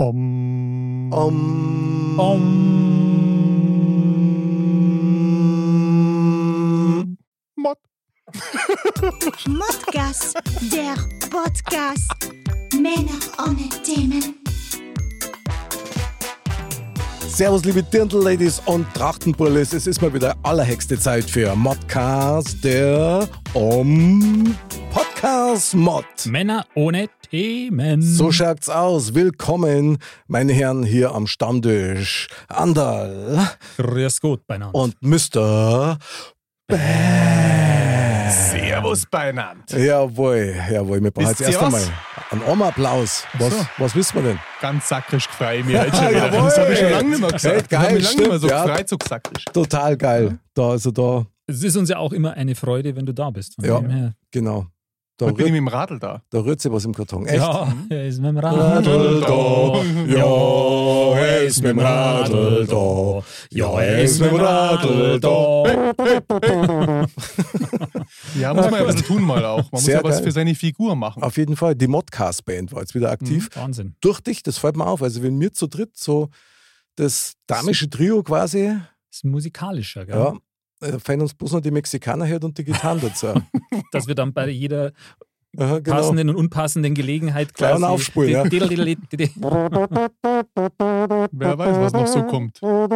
Om. Om. Om. Mod. Modcast, der Podcast. Männer ohne Themen. Servus, liebe Dirndl-Ladies und Trachtenbullis. Es ist mal wieder allerhexte Zeit für Modcast, der Om Podcast Mod. Männer ohne Themen. So schaut's aus. Willkommen, meine Herren, hier am Stammtisch. Andal Grüß Gott beieinander. und Mr. Bam. Servus beieinander. Jawohl, jawohl. Wir brauchen jetzt erst einmal einen Oma-Applaus. Was, so. was wissen wir denn? Ganz sakrisch freue ich mich heute schon wieder. Das habe ich schon lange nicht mehr gesagt. Hey, ich habe geil, mich lange nicht mehr so stimmt, ja. gefreut, so sakrisch. Total geil. Da, also da, es ist uns ja auch immer eine Freude, wenn du da bist. Von Ja. dem her. genau. Da Heute bin ich rührt, mit dem Radl da. da rührt sich was im Karton. Echt? Ja, er ist mit dem Radl Radl da. Ja, er ist mit dem Radl da. Ja, er ist mit dem Radl da. Ja, muss man ja bisschen tun mal auch. Man Sehr muss ja was geil. für seine Figur machen. Auf jeden Fall. Die Modcast-Band war jetzt wieder aktiv. Wahnsinn. Durch dich, das fällt mir auf. Also, wenn wir zu dritt so das damische Trio quasi, Das ist musikalischer, gell? ja, äh, fallen uns bloß noch die Mexikaner her und die Gitarren dazu. Dass wir dann bei jeder Aha, genau. passenden und unpassenden Gelegenheit Gleich quasi. einen aufspulen, ja. Wer weiß, was noch so kommt. Ah,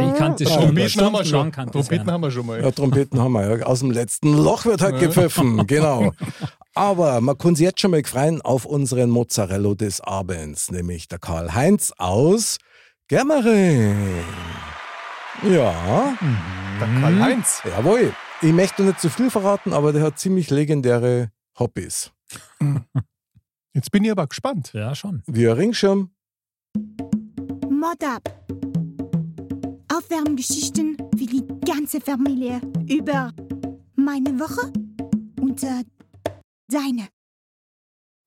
Ich kannte es schon. Trompeten haben wir schon. Trompeten haben wir schon mal. Ja, Trompeten haben wir. Ja. Aus dem letzten Loch wird halt gepfiffen. Genau. Aber man kann sich jetzt schon mal freuen auf unseren Mozzarella des Abends, nämlich der Karl-Heinz aus Germering. Ja, Der Karl-Heinz. jawohl. Ich möchte nicht zu viel verraten, aber der hat ziemlich legendäre Hobbys. Jetzt bin ich aber gespannt. Ja, schon. Wie ein Ringschirm, Mod ab. Aufwärmgeschichten für die ganze Familie über meine Woche und äh, deine.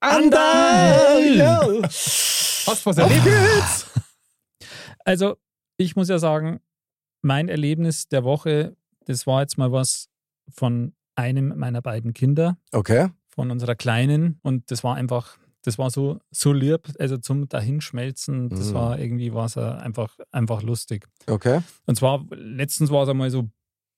Andal! Hast du was erlebt? Also, ich muss ja sagen, mein Erlebnis der Woche, das war jetzt mal was von einem meiner beiden Kinder, Okay. von unserer Kleinen. Und das war einfach, das war so, so lieb, also zum Dahinschmelzen, das Mhm. war irgendwie was einfach, einfach lustig. Okay. Und zwar, letztens war es einmal so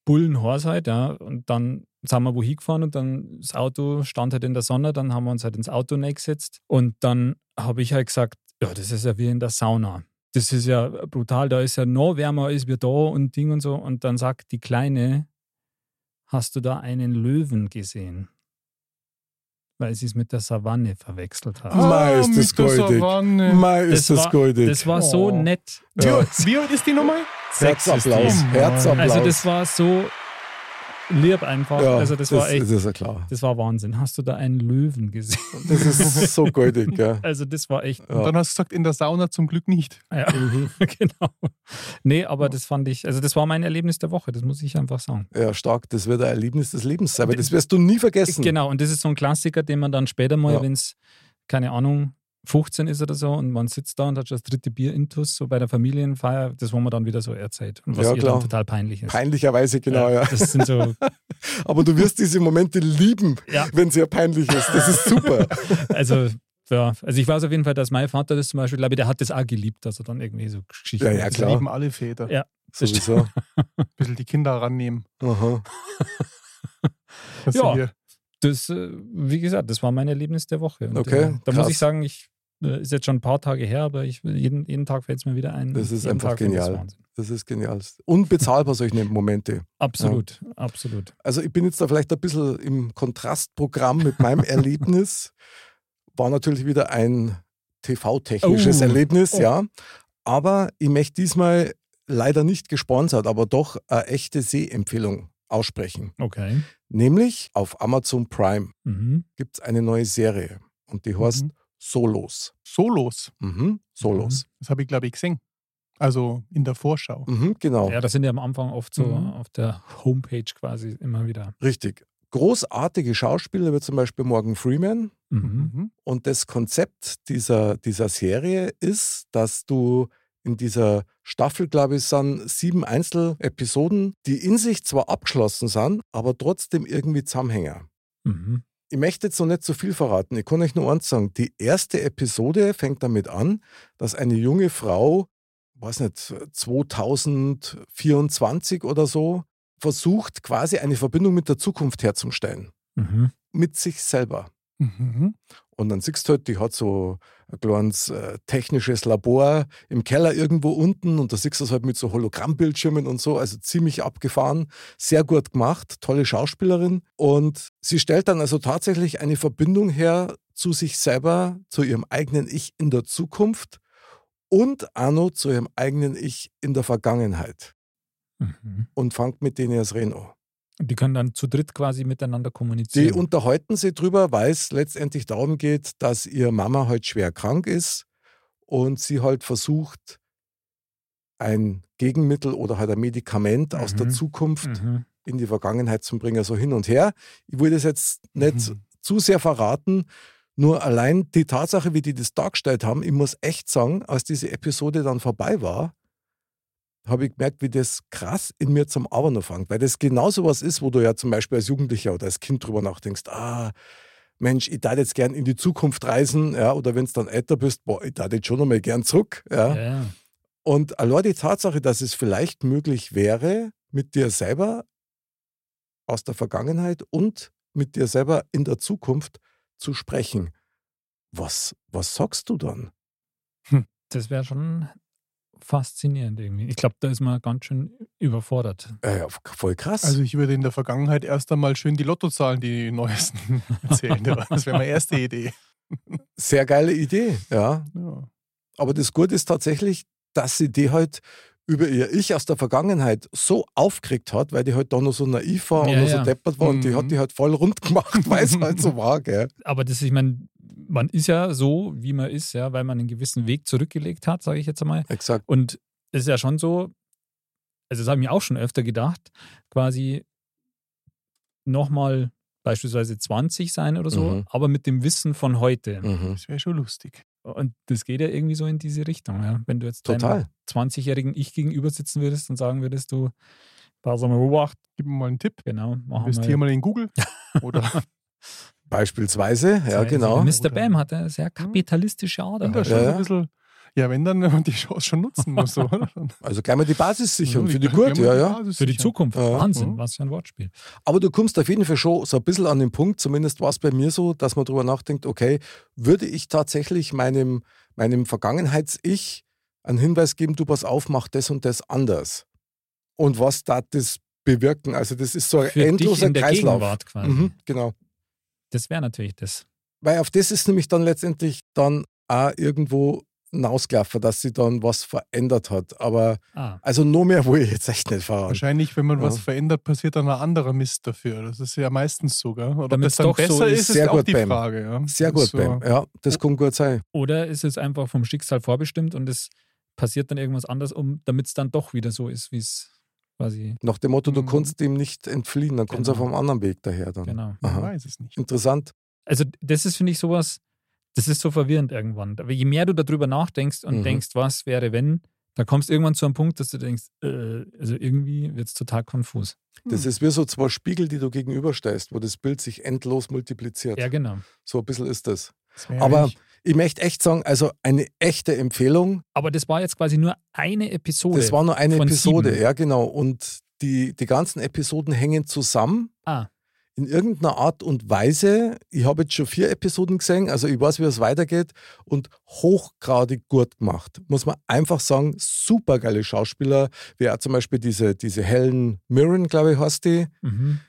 Bullenhors halt, ja, und dann sind wir wohin gefahren und dann das Auto stand halt in der Sonne, dann haben wir uns halt ins Auto gesetzt und dann habe ich halt gesagt, ja, das ist ja wie in der Sauna. Das ist ja brutal, da ist ja noch wärmer als wir da und Ding und so. Und dann sagt die Kleine, hast du da einen Löwen gesehen? Weil sie es mit der Savanne verwechselt hat. Mei, ist mit das goldig. Mei, ist das, war, goldig. das war so Oh. nett. Wie, Ja. wie alt ist die nochmal? Herzapplaus. Herzapplaus. Also das war so lieb einfach. ja, also das, war echt, Das ist ja klar. das war Wahnsinn. Hast du da einen Löwen gesehen? Das ist so goldig, gell? Also das war echt, Ja. Und dann hast du gesagt, in der Sauna zum Glück nicht. ja, genau. Nee, aber das fand ich, also das war mein Erlebnis der Woche, das muss ich einfach sagen. Ja, stark. Das wird ein Erlebnis des Lebens sein, aber das wirst du nie vergessen. Genau, und das ist so ein Klassiker, den man dann später mal, Ja. wenn es, keine Ahnung, 15 ist oder so und man sitzt da und hat schon das dritte Bier intus, so bei der Familienfeier, das wo man dann wieder so erzählt. Und was Ja, klar. dann total peinlich ist. Peinlicherweise, genau, ja. Das sind so, Aber du wirst diese Momente lieben, Ja. wenn sie ja peinlich ist. Das ist super. also, ja, also ich weiß auf jeden Fall, dass mein Vater das zum Beispiel, glaube ich, der hat das auch geliebt, dass er dann irgendwie so Geschichten Ja, ja, Das klar. lieben alle Väter. Ja. Sowieso. Ein bisschen die Kinder rannehmen. Aha. Ja. Das, äh, wie gesagt, das war mein Erlebnis der Woche. Und, Okay, äh, da krass. muss ich sagen, ich ist jetzt schon ein paar Tage her, aber ich, jeden, jeden Tag fällt es mir wieder ein. Das ist jeden einfach Tag genial. Wahnsinn. Das ist genial. Unbezahlbar solche Momente. Absolut, absolut. Also ich bin jetzt da vielleicht ein bisschen im Kontrastprogramm mit meinem Erlebnis. War natürlich wieder ein TV-technisches Oh. Erlebnis, Oh. ja. Aber ich möchte diesmal leider nicht gesponsert, aber doch eine echte Sehempfehlung aussprechen. Okay. Nämlich auf Amazon Prime Mhm. gibt es eine neue Serie und die heißt Mhm. Solos. Solos. Mhm. Solos. Das habe ich, glaube ich, gesehen. Also in der Vorschau. Mhm, genau. Ja, das sind ja am Anfang oft so Mhm. auf der Homepage quasi immer wieder. Richtig. Großartige Schauspieler wie zum Beispiel Morgan Freeman. Mhm. Mhm. Und das Konzept dieser, dieser Serie ist, dass du in dieser Staffel, glaube ich, sind sieben Einzelepisoden, die in sich zwar abgeschlossen sind, aber trotzdem irgendwie zusammenhängen. Mhm. Ich möchte jetzt noch nicht so viel verraten. Ich kann euch nur eins sagen. Die erste Episode fängt damit an, dass eine junge Frau, weiß nicht, 2024 oder so, versucht, quasi eine Verbindung mit der Zukunft herzustellen. Mhm. Mit sich selber. Mhm. Und dann siehst du halt, die hat so ein kleines äh, technisches Labor im Keller irgendwo unten und da siehst du es halt mit so Hologrammbildschirmen und so, also ziemlich abgefahren, sehr gut gemacht, tolle Schauspielerin. Und sie stellt dann also tatsächlich eine Verbindung her zu sich selber, zu ihrem eigenen Ich in der Zukunft und noch zu ihrem eigenen Ich in der Vergangenheit Mhm. und fängt mit denen an. Und Die können dann zu dritt quasi miteinander Die kommunizieren. unterhalten sich drüber, weil es letztendlich darum geht, dass ihre Mama halt schwer krank ist und sie halt versucht, ein Gegenmittel oder halt ein Medikament aus der Mhm. Zukunft mhm. In die Vergangenheit zu bringen, so hin und her. Ich will das jetzt nicht Mhm. zu sehr verraten, nur allein die Tatsache, wie die das dargestellt haben, ich muss echt sagen, als diese Episode dann vorbei war, habe ich gemerkt, wie das krass in mir zum Arbeiten anfängt. Weil das genau so was ist, wo du ja zum Beispiel als Jugendlicher oder als Kind drüber nachdenkst, ah, Mensch, ich darf jetzt gern in die Zukunft reisen, ja, oder wenn du dann älter bist, boah, ich darf jetzt schon nochmal gern zurück. Ja, ja. Und allein die Tatsache, dass es vielleicht möglich wäre, mit dir selber aus der Vergangenheit und mit dir selber in der Zukunft zu sprechen. Was, was sagst du dann? Das wäre schon faszinierend irgendwie. Ich glaube, da ist man ganz schön überfordert. Äh, ja, voll krass. Also ich würde in der Vergangenheit erst einmal schön die Lottozahlen, die neuesten erzählen. Das wäre meine erste Idee. Sehr geile Idee, ja. Ja. Aber das Gute ist tatsächlich, dass sie die halt über ihr Ich aus der Vergangenheit so aufgeregt hat, weil die halt da noch so naiv war Ja, und noch ja. so deppert war und die Mhm. hat die halt voll rund gemacht, weil es halt so war, gell? Aber das, ich meine, man ist ja so, wie man ist, ja, weil man einen gewissen Weg zurückgelegt hat, sage ich jetzt einmal. Exakt. Und es ist ja schon so, also das habe ich mir auch schon öfter gedacht, quasi nochmal beispielsweise 20 sein oder so, Mhm. aber mit dem Wissen von heute. Mhm. Das wäre schon lustig. Und das geht ja irgendwie so in diese Richtung. Ja. Wenn du jetzt Total. deinem 20-jährigen Ich gegenüber sitzen würdest und sagen würdest, du, pass mal beobacht, Gib mir mal einen Tipp. genau, machen Investier mal in Google. Oder Beispielsweise, ja, genau. Mr. Oder- Bam hat eine sehr kapitalistische Ader. wenn da schon Ja, ja. ein bisschen. Ja, wenn dann wenn man die Chance schon nutzen muss. Oder? Also gleich mal die Basis sichern, Ja, für die gleich mal Gurt, ja, ja. Für die. Zukunft. Ja. Wahnsinn, Mhm. was für ein Wortspiel. Aber du kommst auf jeden Fall schon so ein bisschen an den Punkt, zumindest war es bei mir so, dass man darüber nachdenkt, okay, würde ich tatsächlich meinem, meinem Vergangenheits-Ich einen Hinweis geben, du pass auf, mach das und das anders. Und was da das bewirken? Also das ist so ein Für dich endloser in der Kreislauf. Gegenwart quasi. Mhm, genau. Das wäre natürlich das. Weil auf das ist nämlich dann letztendlich dann auch irgendwo hinausgelaufen, dass sie dann was verändert hat. Aber Ah, also nur mehr will ich jetzt echt nicht fahren. Wahrscheinlich, wenn man Ja. was verändert, passiert dann ein anderer Mist dafür. Das ist ja meistens so, gell? Oder ob Damit's das dann doch so besser ist. ist, ist Sehr auch gut, die Bam. Frage. Ja. Sehr gut, ist so, Bam. Ja, das kann gut sein. Oder ist es einfach vom Schicksal vorbestimmt und es passiert dann irgendwas anderes, um, damit es dann doch wieder so ist, wie es quasi. Nach dem Motto, du Mhm. kannst dem nicht entfliehen, dann kommt es Genau. auf einem anderen Weg daher. Dann. Genau. Aha. weiß es nicht. Interessant. Also, das ist, finde ich, sowas, das ist so verwirrend irgendwann. Aber je mehr du darüber nachdenkst und Mhm. denkst, was wäre, wenn, da kommst du irgendwann zu einem Punkt, dass du denkst, äh, also irgendwie wird es total konfus. Das Hm. ist wie so zwei Spiegel, die du gegenüberstellst, wo das Bild sich endlos multipliziert. Ja, genau. So ein bisschen ist das. Das Aber eigentlich- ich möchte echt sagen, also eine echte Empfehlung. Aber das war jetzt quasi nur eine Episode. Das war nur eine Episode, sieben. ja genau. Und die, die ganzen Episoden hängen zusammen. Ah. In irgendeiner Art und Weise. Ich habe jetzt schon vier Episoden gesehen, also ich weiß, wie es weitergeht. Und hochgradig gut gemacht. Muss man einfach sagen, super geile Schauspieler. Wie auch zum Beispiel diese, diese Helen Mirren, glaube ich, heißt die. Mhm.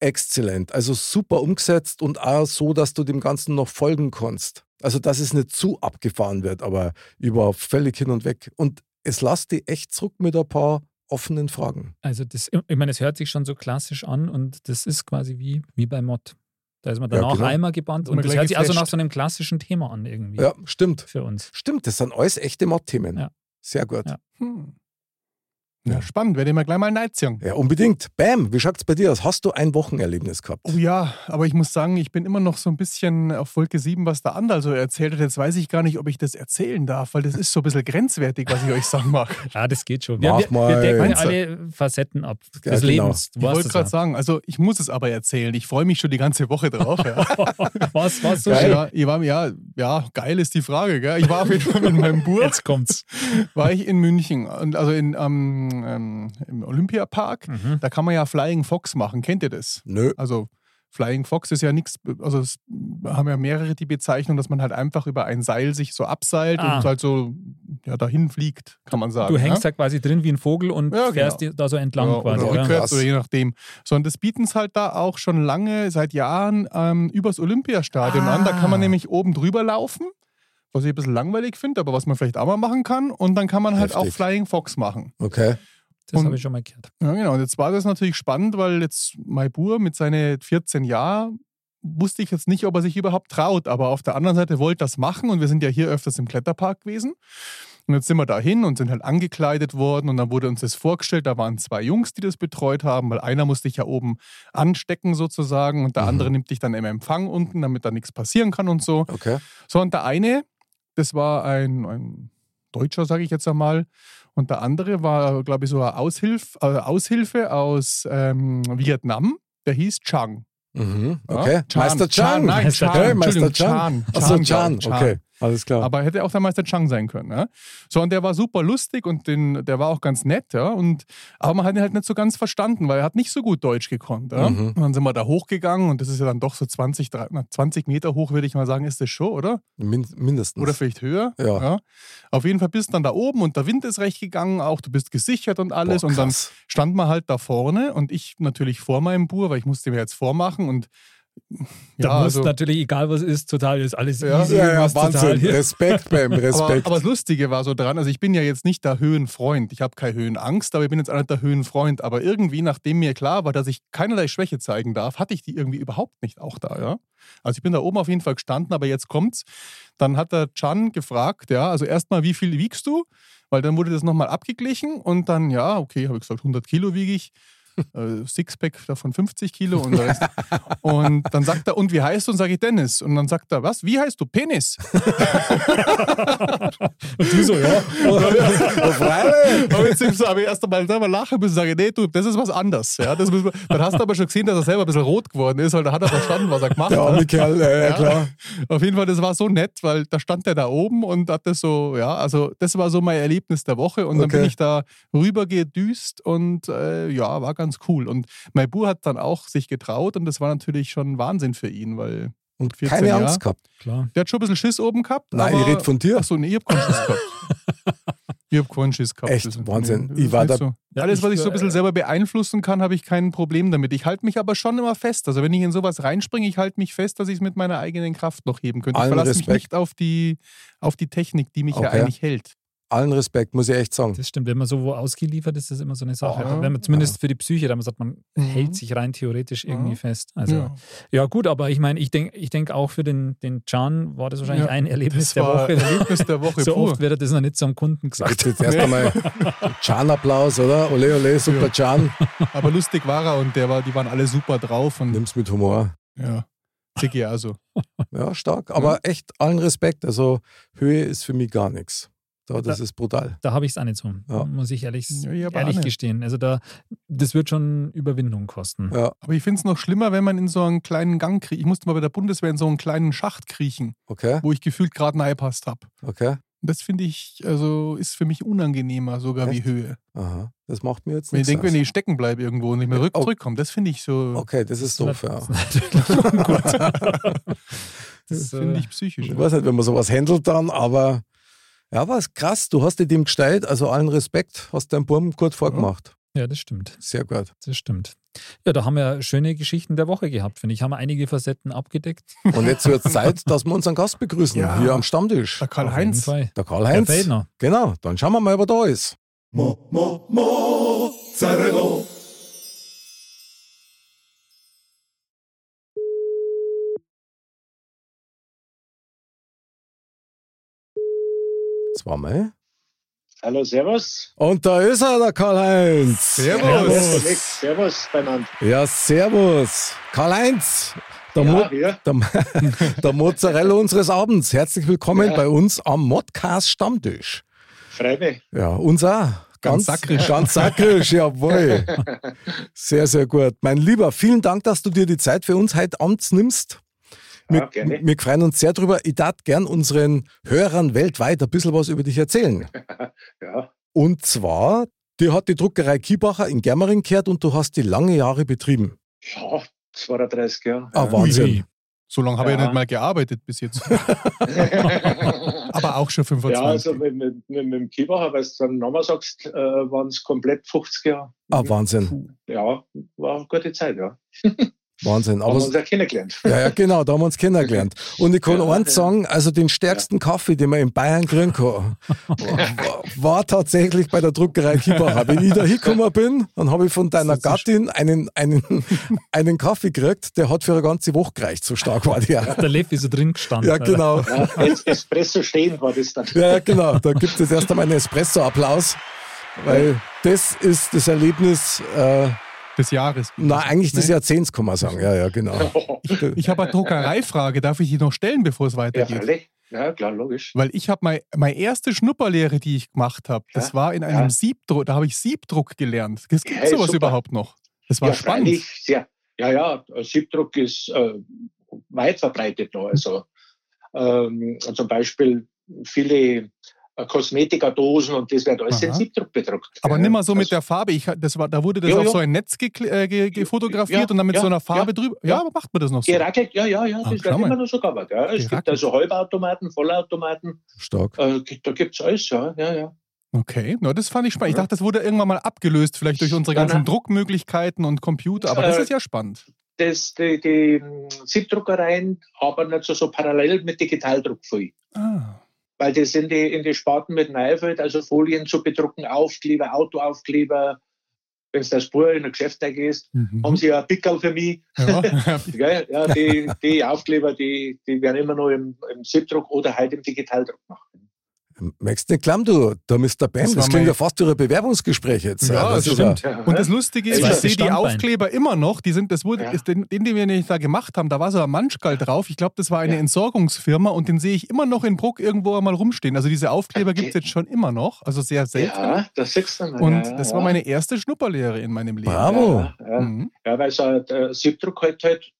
exzellent. Also super umgesetzt und auch so, dass du dem Ganzen noch folgen kannst. Also, dass es nicht zu abgefahren wird, aber über völlig hin und weg. Und es lässt die echt zurück mit ein paar offenen Fragen. Also, das, ich meine, es hört sich schon so klassisch an und das ist quasi wie, wie bei Mod. Da ist man Ja, danach genau. einmal gebannt und man das hört sich also nach so einem klassischen Thema an irgendwie Ja, stimmt. für uns. Stimmt, das sind alles echte Mod-Themen. Ja. Sehr gut. Ja. Hm. Ja, spannend, werde ich mir gleich mal Neidziehen. Ja, unbedingt. Bam, wie schaut's bei dir aus? Hast du ein Wochenerlebnis gehabt? Oh ja, aber ich muss sagen, ich bin immer noch so ein bisschen auf Wolke 7, was der Andal so erzählt hat. Jetzt weiß ich gar nicht, ob ich das erzählen darf, weil das ist so ein bisschen grenzwertig, was ich euch sagen mag. Ja, das geht schon. Mach wir, mal. wir decken Meinst alle Facetten ab Ja, des genau. Lebens. Du Ich wollte es gerade ja. sagen, also ich muss es aber erzählen. Ich freue mich schon die ganze Woche drauf. Ja. Was, was so Geil. schön? Ja, ich war, ja, ja, geil ist die Frage. Gell? Ich war auf jeden Fall mit meinem Bub, Jetzt kommt's. war ich in München, und also in, ähm, ähm, im Olympiapark. Mhm. Da kann man ja Flying Fox machen. Kennt ihr das? Nö. Also Flying Fox ist ja nichts, also es haben ja mehrere die Bezeichnung, dass man halt einfach über ein Seil sich so abseilt Ah. und halt so ja, dahin fliegt, kann man sagen. Du hängst ja? da quasi drin wie ein Vogel und Ja, fährst genau. da so entlang ja, quasi. oder rückwärts oder je nachdem. Sondern das bieten es halt da auch schon lange, seit Jahren, ähm, übers Olympiastadion an. Da kann man Ah. nämlich oben drüber laufen, was ich ein bisschen langweilig finde, aber was man vielleicht auch mal machen kann. Und dann kann man halt auch Heftig. Flying Fox machen. Okay. Das habe ich schon mal gehört. Ja, genau. Und jetzt war das natürlich spannend, weil jetzt mein Bur mit seinen 14 Jahren wusste ich jetzt nicht, ob er sich überhaupt traut. Aber auf der anderen Seite wollte das machen und wir sind ja hier öfters im Kletterpark gewesen. Und jetzt sind wir da hin und sind halt angekleidet worden und dann wurde uns das vorgestellt. Da waren zwei Jungs, die das betreut haben, weil einer musste dich ja oben anstecken sozusagen und der Mhm. andere nimmt dich dann im Empfang unten, damit da nichts passieren kann und so. Okay. So, und der eine, das war ein, ein Deutscher, sage ich jetzt einmal. Und der andere war, glaube ich, so eine Aushilf, äh, Aushilfe aus ähm, Vietnam. Der hieß Chang. Mhm. Ja? Okay. Meister Chan. Nein, Meister Chan. Hey, Meister Entschuldigung, Chan. Chan. Achso, Chan, Chan. Okay. Alles klar. Aber hätte auch der Meister Chang sein können. Ja? So, und der war super lustig und den, der war auch ganz nett. Ja? Und, aber man hat ihn halt nicht so ganz verstanden, weil er hat nicht so gut Deutsch gekonnt. Ja? Mhm. Und dann sind wir da hochgegangen und das ist ja dann doch so 20, 30, na, 20 Meter hoch, würde ich mal sagen, ist das schon, oder? Min mindestens. Oder vielleicht höher. Ja. Auf jeden Fall bist du dann da oben und der Wind ist recht gegangen, auch du bist gesichert und alles. Boah, und dann stand man halt da vorne und ich natürlich vor meinem Bur, weil ich musste mir jetzt vormachen und Da ja, muss also, natürlich, egal was ist, total ist alles Ja. easy. Ja, ja, Wahnsinn. Respekt, Bam, aber, Respekt. aber das Lustige war so dran, also ich bin ja jetzt nicht der Höhenfreund, ich habe keine Höhenangst, aber ich bin jetzt auch nicht der Höhenfreund. Aber irgendwie, nachdem mir klar war, dass ich keinerlei Schwäche zeigen darf, hatte ich die irgendwie überhaupt nicht auch da, ja. Also ich bin da oben auf jeden Fall gestanden, aber jetzt kommt's. Dann hat der Chan gefragt, ja, also erstmal, wie viel wiegst du? Weil dann wurde das nochmal abgeglichen und dann, ja, okay, habe ich gesagt, 100 Kilo wiege ich. Äh, Sixpack davon 50 Kilo und, der Rest. und dann sagt er, und wie heißt du? Und sage ich Dennis. Und dann sagt er, was? Wie heißt du? Penis. Und du so, ja. Aber jetzt habe ich erst einmal selber lachen müssen und sage, nee, du, das ist was anderes. Ja, das müssen wir, dann hast du aber schon gesehen, dass er selber ein bisschen rot geworden ist, weil da hat er verstanden, was er gemacht Der hat. arme Kerl, ja, ja, klar. Auf jeden Fall, das war so nett, weil da stand der da oben und hat das so, ja, also das war so mein Erlebnis der Woche und dann Okay. bin ich da rüber gedüst und äh, ja, war ganz cool. Und mein Bub hat dann auch sich getraut und das war natürlich schon Wahnsinn für ihn, weil Und 14 keine Jahre. Angst gehabt. Klar. der hat schon ein bisschen Schiss oben gehabt. Nein, aber, ich rede von dir. Achso, nee, ich hab keinen Schiss gehabt. Ich hab keinen Schiss gehabt. Echt? Das Wahnsinn. das Ich war da- So. Ja, Alles, was ich, so ein bisschen äh, selber beeinflussen kann, habe ich kein Problem damit. Ich halte mich aber schon immer fest. Also wenn ich in sowas reinspringe, ich halte mich fest, dass ich es mit meiner eigenen Kraft noch heben könnte. Ich Allen verlasse mich Respekt. nicht auf die, auf die Technik, die mich ja Okay. eigentlich hält. Allen Respekt, muss ich echt sagen. Das stimmt, wenn man so wo ausgeliefert ist, ist das immer so eine Sache. Ja. wenn man zumindest für die Psyche, da man sagt, man Mhm. hält sich rein theoretisch irgendwie Ja. fest. Also ja, ja. gut, aber ich meine, ich denke ich denk auch für den, den Can war das wahrscheinlich Ja, ein Erlebnis Das der war Woche. Erlebnis der Woche so pur. oft wird er das noch nicht zum Kunden gesagt. Jetzt erst einmal Can-Applaus, oder? Ole, ole, super Can. Aber lustig war er und der war, die waren alle super drauf. Und Nimm's mit Humor. ja, Ziggy also. Ja, stark. Aber echt allen Respekt. Also Höhe ist für mich gar nichts. Da, das ist brutal. Da habe ich es auch nicht so, Ja. muss ich ehrlich, Ja, ich ehrlich nicht. gestehen. Also da, das wird schon Überwindung kosten. Ja, Aber ich finde es noch schlimmer, wenn man in so einen kleinen Gang kriecht. Ich musste mal bei der Bundeswehr in so einen kleinen Schacht kriechen, okay, wo ich gefühlt gerade reingepasst habe. okay. Das finde ich, also ist für mich unangenehmer sogar Echt? wie Höhe. Aha. Das macht mir jetzt Wenn ich nichts denke, wenn ich stecken bleibe irgendwo und nicht mehr oh. zurückkomme, das finde ich so, Okay, das ist doof, ja. das Das, finde ich psychisch. Ich weiß nicht, wenn man sowas handelt dann, aber ja, war krass. Du hast dir dem gestellt, also allen Respekt, hast deinen Burm gut vorgemacht. Ja, das stimmt. Sehr gut. Das stimmt. Ja, da haben wir schöne Geschichten der Woche gehabt, finde ich. Haben wir einige Facetten abgedeckt. Und jetzt wird es Zeit, dass wir unseren Gast begrüßen, Ja. hier am Stammtisch. Der Karl-Heinz. Der Karl-Heinz. Genau, dann schauen wir mal, wer da ist. Mo, mo, Mozzarella. Zweimal. Hallo, Servus. Und da ist er, der Karl-Heinz. Servus. Servus, servus beieinander. Ja, servus. Karl-Heinz, der, Ja, Mo hier. der, der Mozzarella unseres Abends. Herzlich willkommen Ja. bei uns am Modcast Stammtisch. Mich. Ja, uns auch. Ganz sakrisch. Ganz sakrisch, jawohl. Sehr, sehr gut. Mein Lieber, vielen Dank, dass du dir die Zeit für uns heute Abends nimmst. Wir, Ja, gerne. wir freuen uns sehr drüber. Ich darf gern unseren Hörern weltweit ein bisschen was über dich erzählen. Ja, Und zwar, dir hat die Druckerei Kiebacher in Germering gehört und du hast die lange Jahre betrieben. ja 32 Jahre. Ah, Wahnsinn. Ui. So lange habe ich ja Ja. nicht mal gearbeitet bis jetzt. ja, Aber auch schon 25. also mit, mit, mit, mit dem Kiebacher, weil du dann nochmal sagst, äh, waren es komplett 50 Jahre. Ah, Wahnsinn. Ja, war eine gute Zeit, ja. Wahnsinn. Haben Aber wir uns ja kennengelernt. Ja, ja, genau, da haben wir uns kennengelernt. Und ich kann Ja, eins ja. sagen, also den stärksten Kaffee, den man in Bayern kriegen kann, war, war tatsächlich bei der Druckerei Kiebacher. Wenn ich da hingekommen bin, dann habe ich von deiner Gattin einen, einen, einen Kaffee gekriegt, der hat für eine ganze Woche gereicht, so stark war der. Der Lev ist so drin gestanden. Ja, genau. Ja, es, Espresso stehend war das dann. Ja, ja, genau. Da gibt es jetzt erst einmal einen Espresso-Applaus, weil das ist das Erlebnis, äh, des Jahres. na, eigentlich des Nee. Jahrzehnts, kann man sagen. Ja, ja, genau. Ich habe eine Druckereifrage, darf ich die noch stellen, bevor es Ja, weitergeht? freilich. Ja, klar, logisch. Weil ich habe mein, meine erste Schnupperlehre, die ich gemacht habe, das Ja, war in einem ja. Siebdruck, da habe ich Siebdruck gelernt. Gibt Ja, sowas super. überhaupt noch? Das war ja, spannend. freilich, Sehr. Ja, ja, Siebdruck ist äh, weit verbreitet noch. Also ähm, zum Beispiel viele Kosmetikadosen und das wird alles in Aha. Siebdruck bedruckt. Aber gell? nimmer so mit Also, der Farbe. Ich, das war, da wurde das Ja, auf so ein Netz äh, ge, gefotografiert Ja, und dann mit ja, so einer Farbe ja, drüber. Ja, aber macht man das noch so? Gerackelt, ja, ja, ja, Ah, das wird mal. immer noch so gearbeitet. Ja. Es gibt Gerackelt. also Halbautomaten, Vollautomaten, Stark. äh, da gibt es alles, ja, ja, ja. Okay, na, das fand ich spannend. Ich dachte, das wurde irgendwann mal abgelöst, vielleicht durch unsere ganzen nein. Druckmöglichkeiten und Computer. Aber das Äh, ist ja spannend. Das, die, die ähm, Siebdruckereien aber nicht so, so parallel mit Digitaldruck viel. Ah. Weil das sind die, in die Sparten mit Neufeld, also Folien zu bedrucken, Aufkleber, Autoaufkleber. Wenn du das Spur in ein Geschäft gehst, Mhm. haben sie ja ein Pickel für mich. Ja. Ja, die, die Aufkleber, die, die werden immer nur im, im Siebdruck oder halt im Digitaldruck gemacht. Merkst du nicht klamm, du, da Mr. Ben, Das das, klingt ja fast wie ein Bewerbungsgespräch jetzt. Ja, das das ist ja- stimmt. Ja, Und das Lustige ist, Ja, ich sehe die Standbein. Aufkleber immer noch. Die sind, das wurde, Ja. ist den, den, den wir nicht da gemacht haben, da war so ein Manschgal drauf. Ich glaube, das war eine Ja. Entsorgungsfirma und den sehe ich immer noch in Bruck irgendwo einmal rumstehen. Also diese Aufkleber Okay. gibt es jetzt schon immer noch. Also sehr selten. Ja, das siehst du mal. Und ja, das ja. war meine erste Schnupperlehre in meinem Leben. Bravo. Ja, ja. Mhm. ja weil so der Siebdruck halt, halt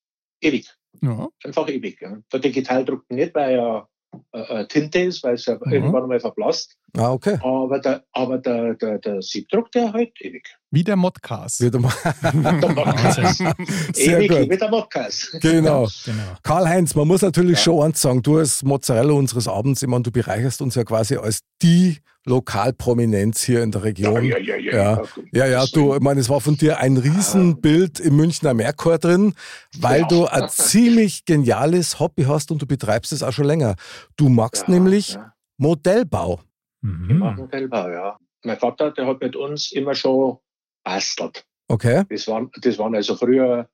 ewig. Ja. Einfach ewig. Ja. Der Digitaldruck nicht, weil er äh, äh, Tinte ist, weil es ja Mhm. irgendwann mal verblasst. Ah, okay. Aber der, aber der, der, der Siebdruck, der halt ewig. Wie der Modcast. Wieder mal. Der Modcast. Sehr ewig gut. wie der Modcast. Genau. Genau. Karl-Heinz, man muss natürlich Ja. schon eins sagen, du als Mozzarella unseres Abends, ich meine, du bereicherst uns ja quasi als die Lokalprominenz hier in der Region. ja, ja. Ja. Ja, ja, du, ich meine, es war von dir ein Riesenbild im Münchner Merkur drin, weil Ja. du ein ziemlich geniales Hobby hast und du betreibst es auch schon länger. Du magst nämlich Ja. Modellbau. Ich Mhm. mache Modellbau, ja. Mein Vater, der hat mit uns immer schon bastelt. Okay? Das waren, das waren also früher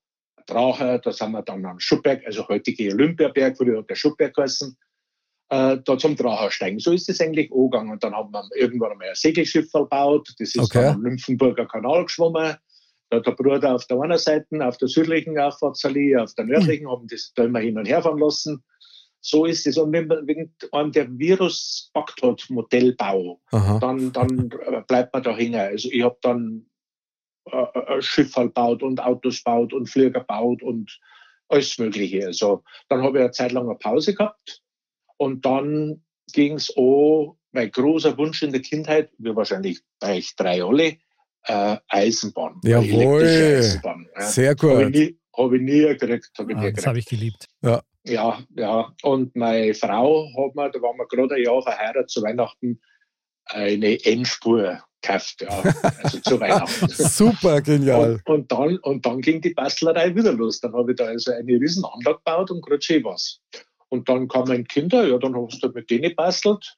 Drache, da sind wir dann am Schuppberg, also heutige Olympiaberg, früher hat der Schuppberg geheißen, äh, da zum Drache steigen. So ist es eigentlich angegangen. Und dann haben wir irgendwann einmal ein Segelschiff verbaut, das ist Okay. dann am Nymphenburger Kanal geschwommen. Da hat der Bruder auf der einen Seite, auf der südlichen Auffahrtsallee, auf der nördlichen, haben das da immer hin und her fahren lassen. So ist es. Und wenn, man- wenn einem der Virus packt hat, Modellbau, Aha. dann, dann bleibt man da hängen. Also ich habe dann äh, äh, Schiffe gebaut und Autos gebaut und Flieger gebaut und alles Mögliche. Also dann habe ich eine Zeit lang eine Pause gehabt und dann ging es an, mein großer Wunsch in der Kindheit, wie wahrscheinlich bei euch drei alle, äh, Eisenbahn. Jawohl. Eisenbahn. Ja. Sehr Habe ich, gut. nie, hab ich nie gekriegt. Hab ich Ah, nie das habe ich geliebt. Ja, ja. Und meine Frau hat mir, da waren wir gerade ein Jahr verheiratet zu Weihnachten, eine Endspur gekauft, ja. Also zu Weihnachten. Super genial. Und, und, dann, und dann ging die Bastlerei wieder los. Dann habe ich da also eine riesen Anlage gebaut und gerade schön was. Und dann kamen Kinder, ja, dann hast du halt mit denen gebastelt.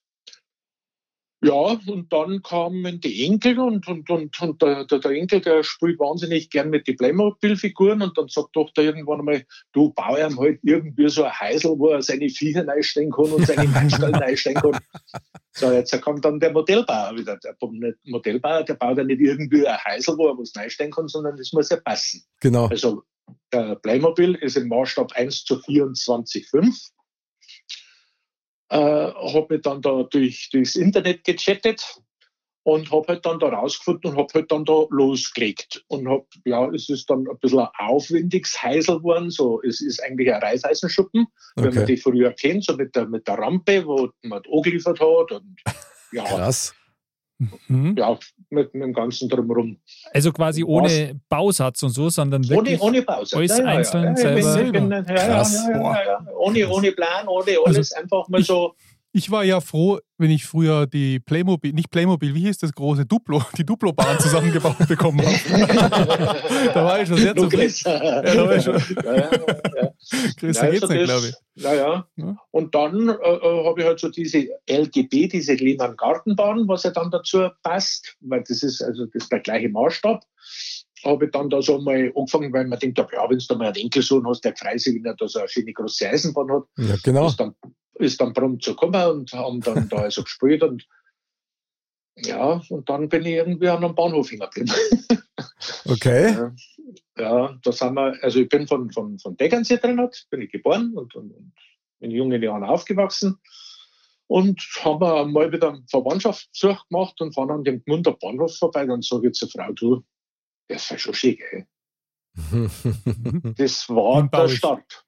Ja, und dann kamen die Enkel und, und, und, und der, der, Enkel, der spielt wahnsinnig gern mit den Playmobil-Figuren und dann sagt doch der irgendwann einmal, du bau ihm halt irgendwie so ein Heisel, wo er seine Viecher reinstellen kann und seine Mannstellen reinstellen kann. So, jetzt kommt dann der Modellbauer wieder. Der Modellbauer, der baut ja nicht irgendwie ein Heisel, wo er was reinstellen kann, sondern das muss ja passen. Genau. Also der Playmobil ist im Maßstab 1 zu 24,5. Äh, habe mich dann da durch, durchs Internet gechattet und habe halt dann da rausgefunden und habe halt dann da losgelegt. Und habe, ja, es ist dann ein bisschen ein aufwendiges Heisel geworden. So, es ist eigentlich ein Reifeisenschuppen, okay. wenn man die früher kennt, so mit der, mit der Rampe, wo man angeliefert hat. Und, ja, Krass. Mhm. Ja, mit, mit, dem Ganzen drumherum. Also quasi ohne Was? Bausatz und so, sondern wirklich ohne, ohne Bausatz. alles ja, einzeln ja, selber. Bin, bin, Krass. Ohne, ohne Plan, ohne alles, also, einfach mal so ich war ja froh, wenn ich früher die Playmobil, nicht Playmobil, wie hieß das große Duplo, die Duplo-Bahn zusammengebaut bekommen habe. da war ich schon sehr zufrieden. Ja, da war ich schon. Ja, ja, ja. Größer geht's nicht, glaube ich. Ja, ja. Und dann äh, äh habe ich halt so diese LGB, diese Lehmann Gartenbahn, was ja dann dazu passt, weil das ist also das ist der gleiche Maßstab habe ich dann da so mal angefangen, weil man denkt, ja, wenn du da mal einen Enkelsohn hast, der freut sich, wenn er da so eine schöne große Eisenbahn hat. Ja, genau. Ist dann ist dann prompt zu kommen und haben dann da also gespielt und ja, und dann bin ich irgendwie an einem Bahnhof hingeblieben. Okay. Ja, ja, da sind wir, also ich bin von, von, von Deggernsee drin, bin ich geboren und, und, und in jungen Jahren aufgewachsen und haben mal wieder Verwandtschaftssuch gemacht und fahren an dem Gmunder Bahnhof vorbei. Dann sage ich zur Frau, du, das ist schon schick, ey. das war der Start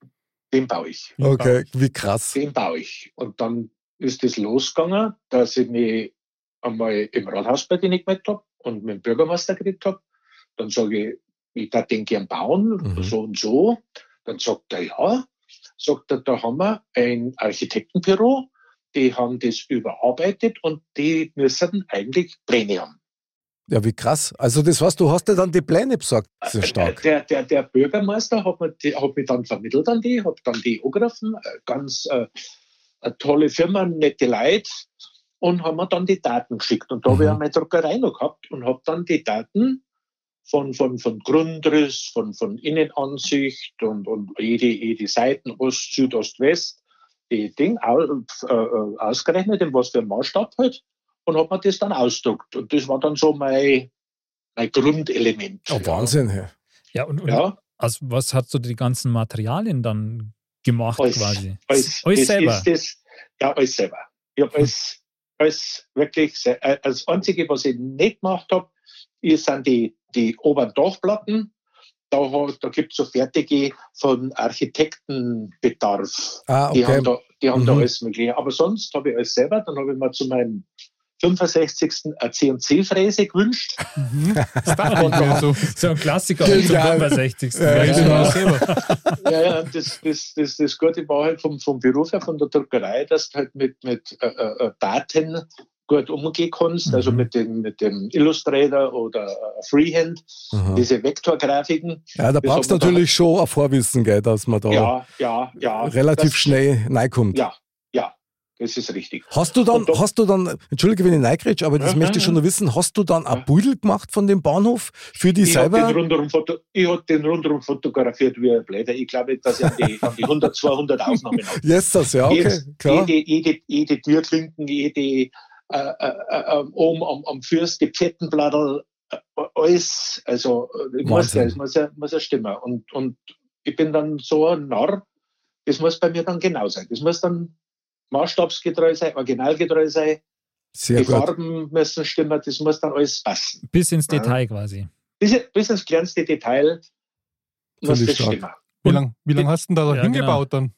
den baue ich. Okay, wie krass. Den baue ich. Und dann ist es losgegangen, dass ich mich einmal im Rathaus bei denen gemeldet habe und mit dem Bürgermeister geredet habe. Dann sage ich, ich darf den gern bauen, mhm. so und so. Dann sagt er, ja. Sagt er, da haben wir ein Architektenbüro, die haben das überarbeitet und die müssen eigentlich Pläne haben. Ja, wie krass. Also das heißt, du hast ja dann die Pläne besorgt. Sehr äh, stark. Der, der, der Bürgermeister hat, mich, hat mich dann vermittelt an die, hat dann die angegriffen, äh, ganz äh, eine tolle Firma, nette Leute und haben mir dann die Daten geschickt. Und da mhm. habe ich eine Druckerei noch gehabt und habe dann die Daten von, von, von Grundriss, von, von Innenansicht und, und jede, jede Seiten, Ost, Süd, Ost, West, die Ding äh, ausgerechnet, in was für ein Maßstab halt und habe mir das dann ausgedruckt. Und das war dann so mein, mein Grundelement. Oh, Wahnsinn, ja. Ja, und, und ja. Also was hast du die ganzen Materialien dann gemacht alles, quasi? Alles, alles selber? Das, ja, alles selber. Ich habe alles, alles wirklich, äh, das Einzige, was ich nicht gemacht habe, sind die, die oberen Dachplatten. Da, da gibt es so fertige von Architektenbedarf. Ah, okay. Die haben da, die haben mhm. da alles mögliche. Aber sonst habe ich alles selber. Dann habe ich mal zu meinem 65. CNC-Fräse gewünscht. Mhm. Das so. so ein Klassiker zum 65. Ja, ja, genau. ja, ja das, das, das, das Gute war halt vom, vom Beruf her, von der Druckerei, dass du halt mit, mit äh, äh, Daten gut umgehen kannst, also mhm. also mit dem, mit dem Illustrator oder äh, Freehand, mhm. diese Vektorgrafiken. Ja, da brauchst du natürlich schon ein Vorwissen, gell, dass man da ja, ja, ja, relativ das, schnell reinkommt. Ja, das ist richtig. Hast du dann, hast du dann, entschuldige, wenn ich neigrätsch, aber das ja, möchte ich schon noch wissen, hast du dann ein Beutel gemacht von dem Bahnhof für die ich selber? Hab den rundherum ich habe den rundherum fotografiert wie ein Blätter. Ich glaube, dass ich an die, an die 100, 200 Aufnahmen habe. Yes, das, ja, okay, Jetzt, klar. Jede, jede, jede Türklinken, jede, äh, äh, äh, oben am, am Fürst, die Pfettenblattel, äh, alles, also, muss, das muss ja, muss ja stimmen. Und, und ich bin dann so ein Narr, das muss bei mir dann genau sein. Das muss dann maßstabsgetreu sein, originalgetreu sein. Sehr die gut. Farben müssen stimmen, das muss dann alles passen. Bis ins Detail ja. quasi. Bis, bis, ins kleinste Detail muss das stark. stimmen. Wie lange wie lang hast du da ja, hingebaut genau. dann?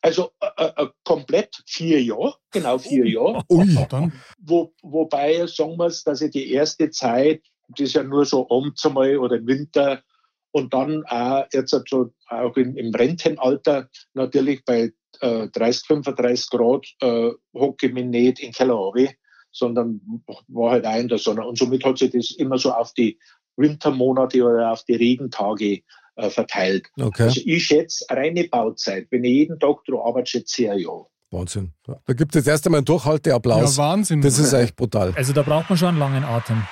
Also äh, äh, komplett vier Jahre, genau vier Jahre. Ui, dann. Wo, wobei sagen wir es, dass ich die erste Zeit, das ist ja nur so abends einmal oder im Winter und dann auch jetzt so auch im, im Rentenalter natürlich bei äh, 30, 35 Grad äh, hocke ich mich nicht in den Keller runter, sondern war halt auch in der Sonne. Und somit hat sich das immer so auf die Wintermonate oder auf die Regentage äh, verteilt. Okay. Also ich schätze reine Bauzeit, wenn ich jeden Tag drauf arbeite, schätze ich ein Jahr. Wahnsinn. Da gibt es jetzt erst einmal einen Durchhalteapplaus. Ja, Wahnsinn. Das ist echt brutal. Also da braucht man schon einen langen Atem.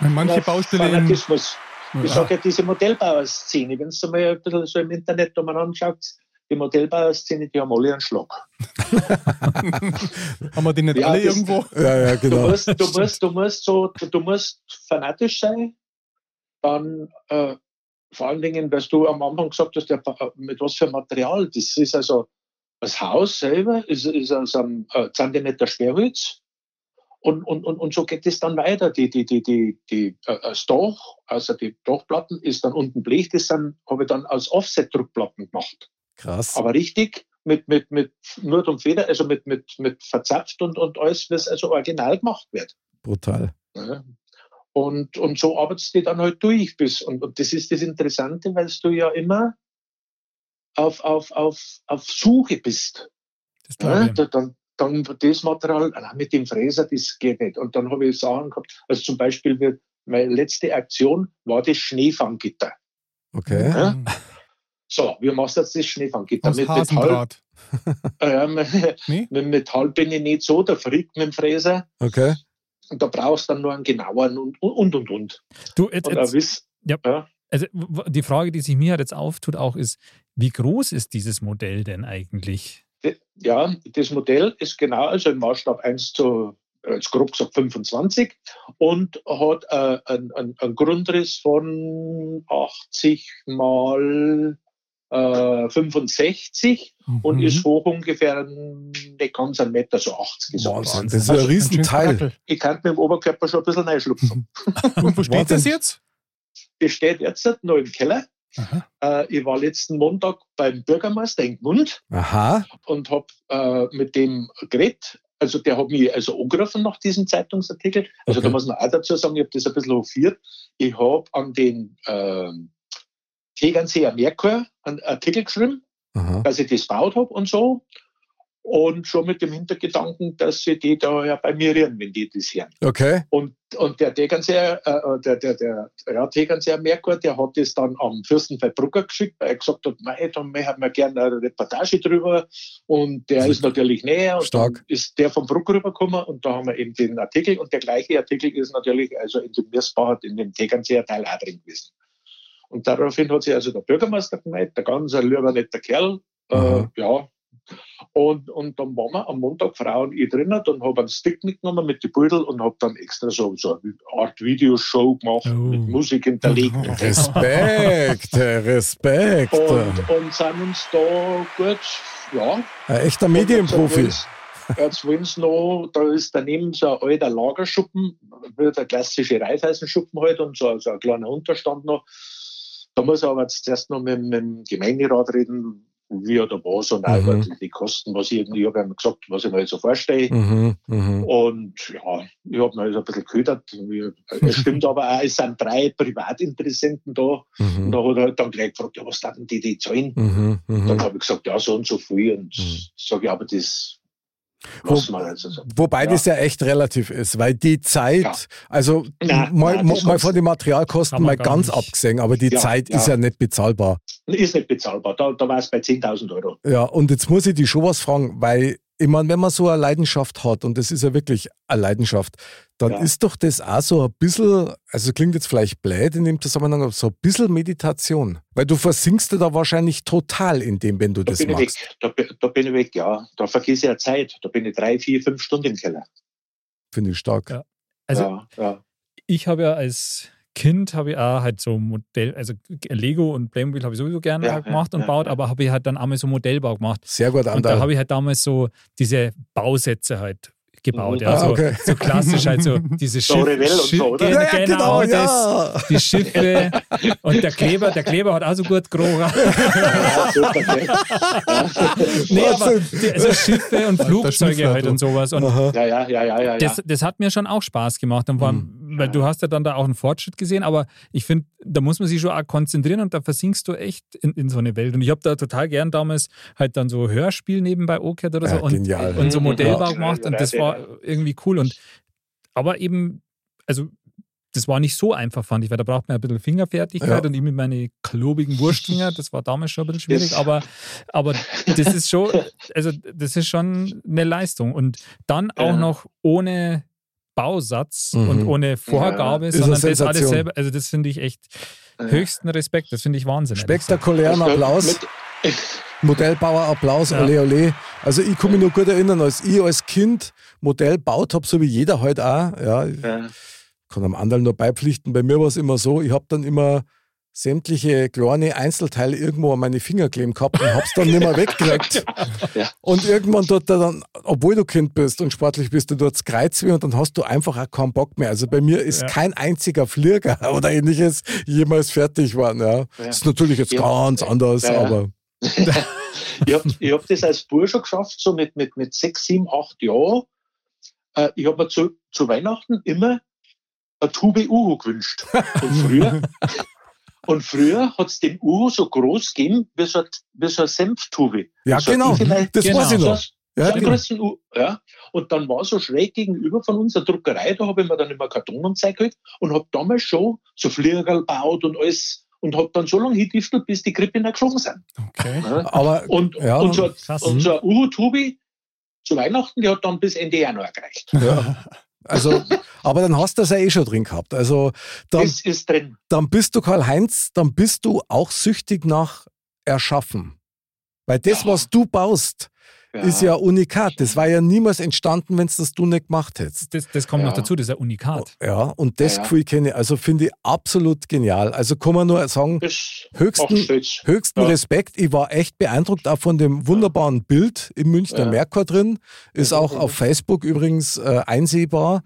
Manche Baustellen. Ich sage ja, diese Modellbauerszene, wenn du mal ein bisschen so im Internet anschaut, die Modellbauer-Szene, die haben alle einen Schlag. Haben wir den nicht Ja, alle das- irgendwo? Ja, ja, Du genau. musst, du musst, du musst so, du, du musst fanatisch sein. Dann äh, vor allen Dingen, was du am Anfang gesagt hast, der, äh, mit was für Material. Das ist also das Haus selber ist, ist aus einem äh, Zentimeter Sperrholz. Und, und, und, und so geht es dann weiter. Die, die, die, die, die, äh, das Dach, also die Dachplatten, ist dann unten Blech, das habe ich dann als Offset-Druckplatten gemacht. Krass. Aber richtig mit, mit, mit Nurt und Feder, also mit, mit, mit verzapft und, und alles, was also original gemacht wird. Brutal. Ja. Und, und so arbeitest du dann halt durch bis. Und, und das ist das Interessante, weil du ja immer auf, auf, auf, auf Suche bist. Das Ja, da- dann, dann das Material, ah, mit dem Fräser, das geht nicht. Und dann habe ich Sachen gehabt, also zum Beispiel, meine letzte Aktion war das Schneefanggitter. Okay. Ja? So, wie machst du jetzt das Schneefanggitter? Aus Mit Metall, Hasendraht. äh, mit, Nee? mit Metall bin ich nicht so, der friert mit dem Fräser. Okay. Und da brauchst du dann nur einen genaueren und, und, und, und. Du, jetzt, Und jetzt, Ja. ja. also die Frage, die sich mir halt jetzt auftut, auch ist, wie groß ist dieses Modell denn eigentlich? Ja, das Modell ist genau, also im Maßstab 1 zu, äh, jetzt grob gesagt 25 und hat äh, einen, einen, einen Grundriss von 80 mal äh, 65 und Mhm. ist hoch ungefähr nicht ganz ein Meter, so 80 ist er. Wahnsinn. Das ist ein schön Riesenteil. Ich kann mit dem Oberkörper schon ein bisschen reinschlupfen. Und wo steht das jetzt? Das steht jetzt noch im Keller. Aha. Äh, ich war letzten Montag beim Bürgermeister in Gmund Aha. und habe äh, mit dem geredet. Also der hat mich also angerufen nach diesem Zeitungsartikel. Also Okay. da muss man auch dazu sagen, ich habe das ein bisschen hofiert. Ich habe an den ähm, Tegernseer Merkur einen Artikel geschrieben, Aha. dass ich das gebaut habe und so. Und schon mit dem Hintergedanken, dass sie die da ja bei mir rühren, wenn die das hören. Okay. Und, und der Tegernseer, äh, der, der, der, ja, Tegernseer Merkur, der hat das dann am Fürstenfeldbrucker geschickt, weil er gesagt hat, mei, da hätten wir gerne eine Reportage drüber. Und der ist natürlich näher. Und Stark. ist der vom Bruck rübergekommen und da haben wir eben den Artikel. Und der gleiche Artikel ist natürlich also in dem Mirsbach, in dem Tegernseer Teil auch drin gewesen. Und daraufhin hat sich also der Bürgermeister gemeldet, der ganz ein lieber netter Kerl, äh, ja. Und, und dann waren wir am Montag, Frau und ich drinnen, dann habe einen Stick mitgenommen mit den Beutel und habe dann extra so, so eine Art Videoshow gemacht, Oh. mit Musik hinterlegt. Respekt. Respekt. und, und sind uns da gut, ja. Ein echter Medienprofi. Jetzt wollen sie noch, da ist daneben so ein alter Lagerschuppen, der klassische Reifeisenschuppen halt und so, so ein kleiner Unterstand noch. Da muss ich aber zuerst noch mit, mit dem Gemeinderat reden, wie oder was und auch Mhm. die, Kosten, was ich irgendwie, ich habe ihm gesagt, was ich mir so vorstelle. Mhm. Mhm. Und ja, ich habe mir also ein bisschen geködert. Es stimmt aber auch, es sind drei Privatinteressenten da. Und Mhm. da hat er dann gleich gefragt, ja, was darf die, die zahlen? Mhm. Dann Mhm. habe ich gesagt, ja, so und so viel. Und sage ich, aber das Wo- also so. Wobei Ja. das ja echt relativ ist, weil die Zeit, Ja. also Na, mal, na, mal, mal von den Materialkosten mal ganz nicht. abgesehen, aber die Ja, Zeit ja. ist ja nicht bezahlbar. Ist nicht bezahlbar. Da, da war es bei 10.000 Euro. Ja, und jetzt muss ich dich schon was fragen, weil ich meine, wenn man so eine Leidenschaft hat, und das ist ja wirklich eine Leidenschaft, dann Ja. ist doch das auch so ein bisschen, also klingt jetzt vielleicht blöd in dem Zusammenhang, aber so ein bisschen Meditation. Weil du versinkst dir da wahrscheinlich total in dem, wenn du Da das bin ich machst. weg. Da, da bin ich weg, ja. Da vergesse ich ja Zeit. Da bin ich drei, vier, fünf Stunden im Keller. Finde ich stark. Ja. Also ja, ja. ich habe ja als Kind habe ich auch halt so Modell, also Lego und Playmobil habe ich sowieso gerne Ja, gemacht ja, und ja, baut, ja. aber habe ich halt dann einmal so Modellbau gemacht. Sehr gut, Und da Andal. habe ich halt damals so diese Bausätze halt gebaut. Mhm. Ja, Ah, so, okay. so klassisch halt so diese Schiffe. Und so, ja, ja, genau, das, ja. die Schiffe und der Kleber, der Kleber hat auch so gut gerochen. nee, aber die, also Schiffe und Flugzeuge halt und sowas. Und Aha. ja, ja, ja, ja, ja. ja. das, das hat mir schon auch Spaß gemacht. Und vor allem, weil du hast ja dann da auch einen Fortschritt gesehen, aber ich finde, da muss man sich schon auch konzentrieren und da versinkst du echt in, in so eine Welt. Und ich habe da total gern damals halt dann so Hörspiel nebenbei angehört oder so Ja, und, genial. und so Modellbau Ja. gemacht und das war irgendwie cool. Und aber eben, also das war nicht so einfach, fand ich, weil da braucht man ein bisschen Fingerfertigkeit Ja. und ich mit meinen klobigen Wurstfinger, das war damals schon ein bisschen schwierig, aber, aber das ist schon, also das ist schon eine Leistung. Und dann auch Ja. noch ohne Bausatz Mhm. und ohne Vorgabe, Ist sondern das alles selber, also das finde ich echt Ja. höchsten Respekt, das finde ich Wahnsinn. Spektakulären Applaus. Modellbauer Applaus, Ja. ole ole. Also ich kann mich noch gut erinnern, als ich als Kind Modell baut habe, so wie jeder heute auch, ja, ich Ja. kann am anderen nur beipflichten. Bei mir war es immer so, ich habe dann immer sämtliche kleine Einzelteile irgendwo an meine Finger kleben gehabt und hab's dann nicht mehr weggekriegt. Ja. Und irgendwann tut er dann, obwohl du Kind bist und sportlich bist, du dort Kreuz weh und dann hast du einfach auch keinen Bock mehr. Also bei mir ist Ja. kein einziger Flieger oder ähnliches jemals fertig geworden. Ja. Ja. Das ist natürlich jetzt Ja. ganz anders, Ja, ja. aber ich habe hab das als Bursche geschafft, so mit, mit, mit sechs, sieben, acht Jahren. Äh, ich habe mir zu, zu Weihnachten immer eine Tube Uhu gewünscht. Und früher, und früher hat es den Uhu so groß gegeben wie so, ein- wie so eine Senftube. ja So genau, vielleicht- das Genau. weiß ich So, noch. Ja, genau. ja. Und dann war so schräg gegenüber von uns eine Druckerei, da habe ich mir dann immer Karton und Zeug geholt und habe damals schon so Fliegerl gebaut und alles und habe dann so lange hingediftet, bis die Krippen geflogen sind. Okay. Ja. Aber Und, Ja, und so, krass. und so eine Uhu-Tubi zu Weihnachten, die hat dann bis Ende Januar gereicht. ja, also, aber dann hast du das ja eh schon drin gehabt. Also dann, Das ist drin. dann bist du Karl-Heinz, dann bist du auch süchtig nach Erschaffen. Weil das, Ja. was du baust, ist ja unikat. Das war ja niemals entstanden, wenn es das du nicht gemacht hättest. Das, das kommt Ja. noch dazu, das ist ein Unikat. Ja, und das Ja, ja. Gefühl kenne ich, also finde ich absolut genial. Also kann man nur sagen, höchsten, höchsten Ja. Respekt. Ich war echt beeindruckt auch von dem wunderbaren Bild im Münchner Ja. Merkur drin. Ist Ja. auch auf Facebook übrigens äh, einsehbar.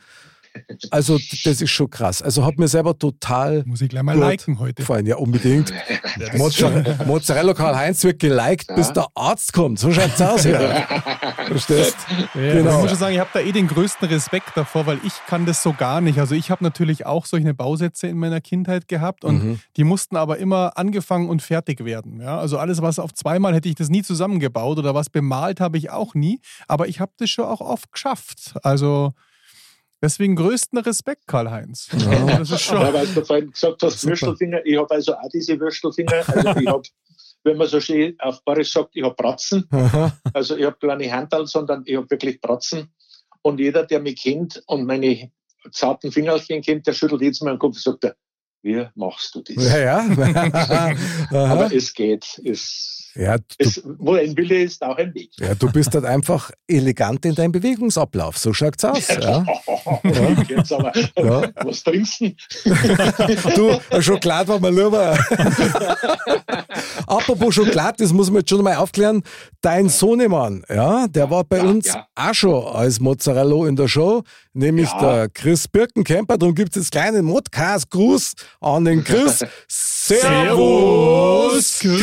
Also das ist schon krass. Also hat mir selber total Muss ich gleich mal liken heute. gefallen. Ja, unbedingt. Mozzarella, Mozzarella Karl-Heinz wird geliked, Ja. bis der Arzt kommt. So schaut's aus. Ja. Verstehst? Ich Genau. muss schon sagen, ich habe da eh den größten Respekt davor, weil ich kann das so gar nicht. Also ich habe natürlich auch solche Bausätze in meiner Kindheit gehabt und Mhm. die mussten aber immer angefangen und fertig werden. Ja? Also alles, was auf zweimal hätte ich das nie zusammengebaut oder was bemalt habe ich auch nie. Aber ich habe das schon auch oft geschafft. Also deswegen größten Respekt, Karl-Heinz. Ja. Das ist Ja, schon. weil du vorhin gesagt hast. Würstelfinger. Ich habe also auch diese Würstelfinger. Also ich habe, wenn man so schön auf Barisch sagt, ich habe Bratzen. Aha. Also ich habe keine Handel, sondern ich habe wirklich Bratzen. Und jeder, der mich kennt und meine zarten Fingerchen kennt, der schüttelt jetzt mal den Kopf und sagt, er, wie machst du das? Ja, ja. Aber es geht. Es, ja, du, es, wo ein Wille ist, auch ein Weg. ja, du bist halt einfach elegant in deinem Bewegungsablauf. So schaut's aus. Ja. Jetzt aber, Ja. was trinkst du? Du, Schokolade war mir lieber. Apropos Schokolade, das muss man jetzt schon mal aufklären. Dein Sohnemann, ja, der war bei Ja, uns ja. auch schon als Mozzarella in der Show, nämlich Ja. der Chris Birkenkemper. Darum gibt es jetzt kleinen Modcast-Gruß an den Chris. Servus, Chris!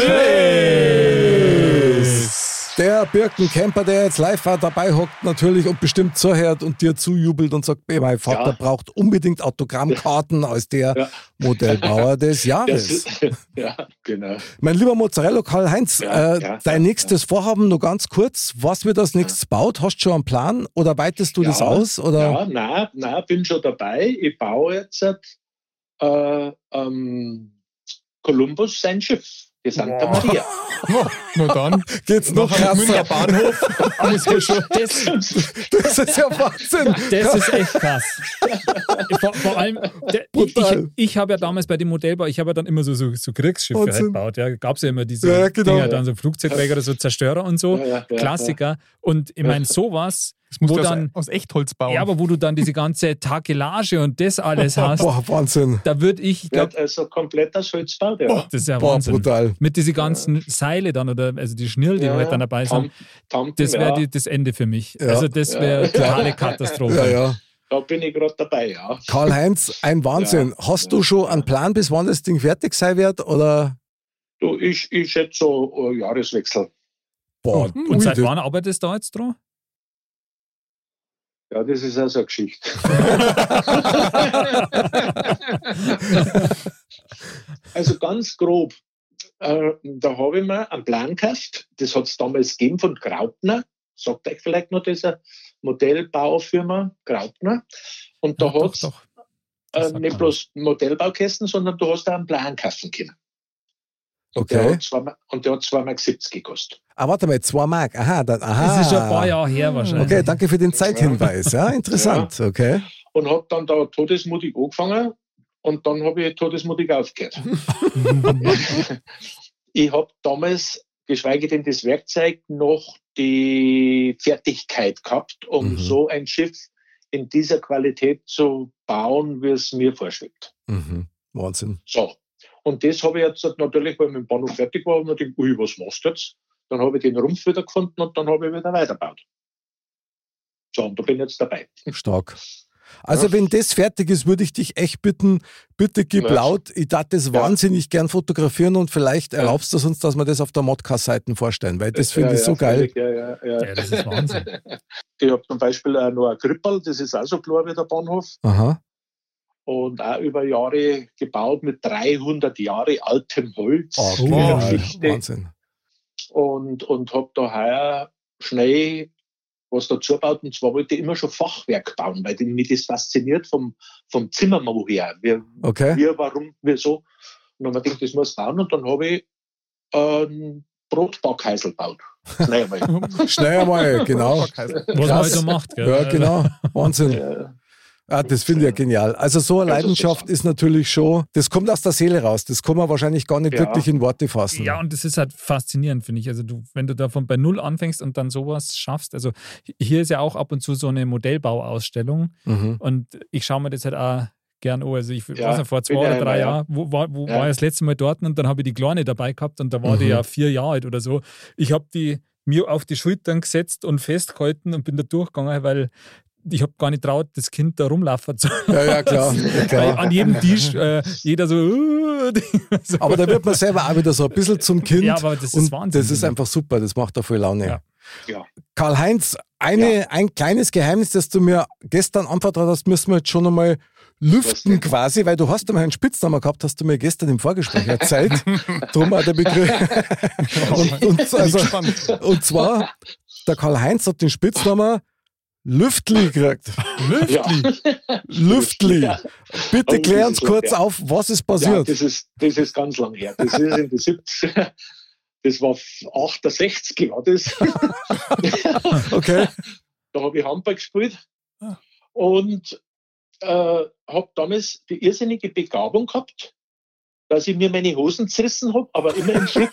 Der Birkenkemper, der jetzt live dabei hockt natürlich und bestimmt zuhört und dir zujubelt und sagt, "Ey, mein Vater Ja. braucht unbedingt Autogrammkarten als der Ja. Modellbauer des Das Jahres. ist, ja, genau. Mein lieber Mozzarella Karl-Heinz, Ja, äh, dein nächstes Vorhaben nur ganz kurz. Was wird als nächstes baut? Hast du schon einen Plan oder weitest du das aus? Oder? Ja, nein, nein, bin schon dabei. Ich baue jetzt äh, ähm, Columbus sein Schiff, die Santa Boah. Maria. Nur dann. Geht's noch am Münchner? Bahnhof. Ja. Das, Das ist ja Wahnsinn. das ist echt krass. vor, vor allem, der, ich, ich, ich habe ja damals bei dem Modellbau, ich habe ja dann immer so, so, so Kriegsschiffe halt gebaut. Ja, gab es ja immer diese Ja, genau. Dinger, dann so Flugzeugträger oder so Zerstörer und so. Ja, ja, ja, Klassiker. Und ich meine, sowas, Das musst wo du aus, dann, aus Echtholz bauen. ja, aber wo du dann diese ganze Takelage und das alles hast, Boah, Wahnsinn. da würde ich, Wird also komplett aus Holz gebaut, ja. das ist ja Boah, Wahnsinn. brutal. Mit diesen ganzen Seile dann oder also die Schnirl, die Ja, halt dann dabei sind, Tam- das wäre ja, das Ende für mich. Ja. Also das Ja. wäre totale Katastrophe. Ja, ja. Da bin ich gerade dabei, ja. Karl-Heinz, ein Wahnsinn. Hast du schon einen Plan, bis wann das Ding fertig sein wird? Oder? Du, ich, ich schätze so äh, Jahreswechsel. Boah, Hm, Und seit wann arbeitest du da jetzt dran? Ja, das ist also eine Geschichte. also ganz grob, äh, da habe ich mir einen Plan gekauft. Das hat es damals gegeben von Graupner. Sagt euch vielleicht noch diese Modellbaufirma Graupner. Und da Ja, hat es äh, nicht bloß Modellbaukästen, sondern du hast auch einen Plan kaufen können. Der Okay. hat und der hat 2,70 Mark gekostet. Ah, warte mal, zwei Mark. Aha, dann, aha. Das ist schon ein paar Jahre her wahrscheinlich. Okay, danke für den Zeithinweis. Ja, interessant. Okay. Und habe dann da todesmutig angefangen und dann habe ich todesmutig aufgehört. ich habe damals geschweige denn das Werkzeug noch die Fertigkeit gehabt, um Mhm. so ein Schiff in dieser Qualität zu bauen, wie es mir vorschwebt. Mhm. Wahnsinn. So. Und das habe ich jetzt natürlich, weil ich mit dem Bahnhof fertig war, und dachte, ui, was machst du jetzt? Dann habe ich den Rumpf wieder gefunden und dann habe ich wieder weitergebaut. So, und da bin ich jetzt dabei. Stark. Also, wenn das fertig ist, würde ich dich echt bitten, bitte gib Ja. laut. Ich darf das Ja. wahnsinnig gern fotografieren und vielleicht Ja. erlaubst du uns, dass wir das auf der Modcast-Seite vorstellen, weil das finde Ja, ich so ja, geil. Ja, ja, ja. Ja, das ist Wahnsinn. Ich habe zum Beispiel auch noch ein Krippel, das ist auch so klar wie der Bahnhof. Aha. Und auch über Jahre gebaut mit 300 Jahre altem Holz. Oh. Wahnsinn. und, und habe da heuer schnell was dazu gebaut. Und zwar wollte ich immer schon Fachwerk bauen, weil mich das fasziniert vom, vom Zimmermann her. Wie, Okay. wie, warum, wieso. Und dann habe ich gedacht, das muss ich bauen. Und dann habe ich einen Brotbackhäusl gebaut. Schnell einmal. Schnell einmal, genau. Was man halt so macht. Gell? Ja, genau. Wahnsinn. Ja, Ah, das finde ich ja genial. Also so eine Leidenschaft ist natürlich schon, das kommt aus der Seele raus. Das kann man wahrscheinlich gar nicht Ja. wirklich in Worte fassen. Ja, und das ist halt faszinierend, finde ich. Also, du, wenn du davon bei Null anfängst und dann sowas schaffst. Also, hier ist ja auch ab und zu so eine Modellbauausstellung Mhm. und ich schaue mir das halt auch gern an. Also, ich Ja, weiß nicht, vor zwei oder drei. Jahren, wo, war, wo Ja. war ich das letzte Mal dort und dann habe ich die Kleine dabei gehabt und da war die Mhm. ja vier Jahre alt oder so. Ich habe die mir auf die Schultern gesetzt und festgehalten und bin da durchgegangen, weil ich habe gar nicht traut, das Kind da rumlaufen zu Ja, ja, klar. Ja, Weil klar. an jedem Tisch äh, jeder so, äh, so. Aber da wird man selber auch wieder so ein bisschen zum Kind. Ja, aber das ist Wahnsinn. Das ist einfach super, das macht da voll Laune. Ja. Ja. Karl-Heinz, eine, Ja. ein kleines Geheimnis, das du mir gestern anvertraut hast, müssen wir jetzt schon einmal lüften quasi, weil du hast einmal einen Spitznamen gehabt, hast du mir gestern im Vorgespräch erzählt. Drum auch der Begriff. und, und, also, und zwar, der Karl-Heinz hat den Spitznamen Lüftli gekriegt. Ja. Lüftli. Ja. Bitte Oh, klär uns kurz her. auf, was ist Ja, passiert. das ist, das ist ganz lang her. Das ist in die 70 das war 68 war das. okay. Da habe ich Handball gespielt Ah. und äh, habe damals die irrsinnige Begabung gehabt, dass ich mir meine Hosen zerrissen habe, aber immer im Schritt.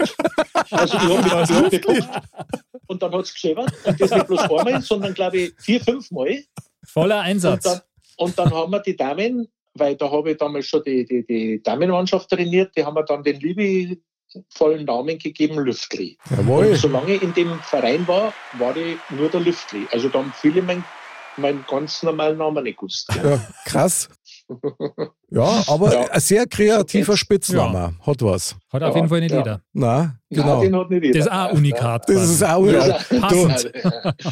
Also ich habe mich geguckt und dann hat es geschäbert. Und das nicht bloß einmal, sondern glaube ich vier, fünf Mal. Voller Und Einsatz. dann, und dann haben wir die Damen, weil da habe ich damals schon die, die, die Damenmannschaft trainiert, die haben mir dann den liebevollen Namen gegeben, Lüftli. Jawohl. Und solange ich in dem Verein war, war ich nur der Lüftli. Also da haben viele meinen mein ganz normalen Namen nicht gewusst. Ja, krass. Ja, aber Ja. ein sehr kreativer. Spitzname. Hat was. Hat auf Ja, jeden Fall nicht ja. jeder. Na, genau. Nein, den hat nicht jeder. Das ist auch ein Unikat. Das quasi. ist auch Ja. du, Passend.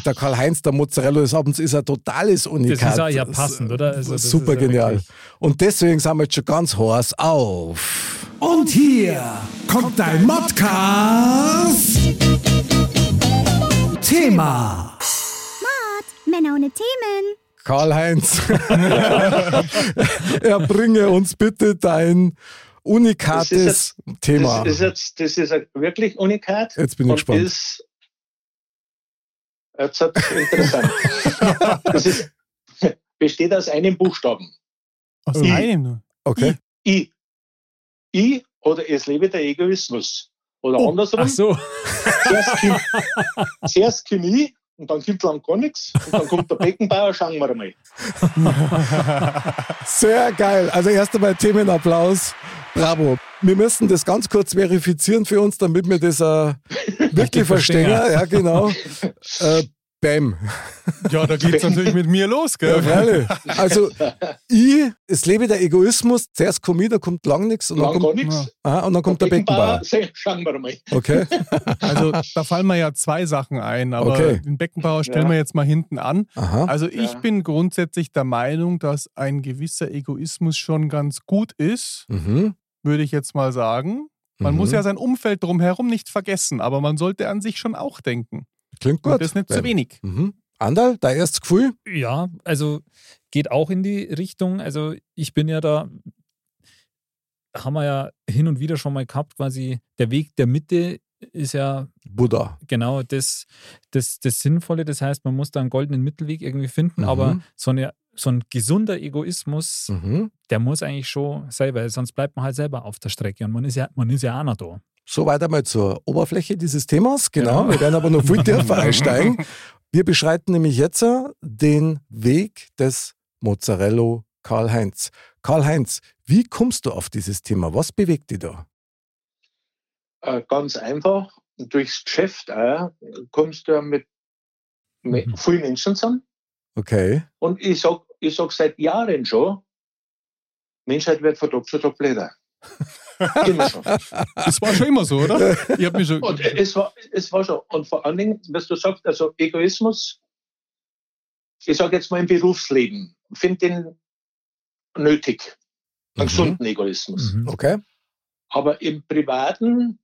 der Karl-Heinz, der Mozzarella des Abends, ist ein totales Unikat. Das ist auch ja passend, oder? Also das Super ist ja genial. Und deswegen sind wir jetzt schon ganz heiß auf. Und hier kommt dein Modcast. Thema. Männer ohne Themen. Karl-Heinz, erbringe uns bitte dein unikates Thema. Das ist jetzt das ist ein wirklich Unikat. Jetzt bin ich und gespannt. Ist, jetzt hat interessant. das ist, besteht aus einem Buchstaben. Aus I. einem nur. Okay. I. I oder es lebe der Egoismus. Oder Oh, andersrum. Ach so. Zuerst ich und dann kommt lang gar nichts. Und dann kommt der Beckenbauer, schauen wir mal. Sehr geil. Also erst einmal Themenapplaus. Bravo. Wir müssen das ganz kurz verifizieren für uns, damit wir das äh, wirklich verstehen. Ja, genau. Äh, Bam. Ja, da geht's natürlich mit mir los, Ja, gell? freilich. Also, ich, es lebe der Egoismus. Zuerst komme ich, da kommt lang nichts. Und, dann Lang gar kommt- nichts. aha, und dann kommt der Beckenbauer. seh- Schauen wir mal. Okay. Also da fallen mir ja zwei Sachen ein, aber Okay. den Beckenbauer stellen Ja. wir jetzt mal hinten an. Aha. Also ich Ja. bin grundsätzlich der Meinung, dass ein gewisser Egoismus schon ganz gut ist, Mhm. würde ich jetzt mal sagen. Man Mhm. muss ja sein Umfeld drumherum nicht vergessen, aber man sollte an sich schon auch denken. Klingt gut. Und das nicht zu wenig. Mhm. Andal, dein erstes Gefühl? Ja, also geht auch in die Richtung. Also ich bin ja da, haben wir ja hin und wieder schon mal gehabt, quasi der Weg der Mitte ist ja Buddha. genau das, das, das Sinnvolle. Das heißt, man muss da einen goldenen Mittelweg irgendwie finden, Mhm. aber so, eine, so ein gesunder Egoismus, Mhm. der muss eigentlich schon sein, weil sonst bleibt man halt selber auf der Strecke und man ist ja, man ist ja auch noch da. Soweit einmal zur Oberfläche dieses Themas. Genau, wir werden aber noch viel tiefer einsteigen. Wir beschreiten nämlich jetzt den Weg des Mozzarella Karl-Heinz. Karl-Heinz, wie kommst du auf dieses Thema? Was bewegt dich da? Äh, ganz einfach, durchs Geschäft auch, kommst du ja mit, mit Mhm. vielen Menschen zusammen. Okay. Und ich sag, ich sag seit Jahren schon, Menschheit wird von Tag zu Tag blöder. Immer schon. Das war schon immer so, oder? Ich hab mich schon. Und es war, es war schon. Und vor allen Dingen, was du sagst, also Egoismus, ich sage jetzt mal im Berufsleben, finde den nötig. Einen Mhm. gesunden Egoismus. Mhm. Okay. Aber im Privaten,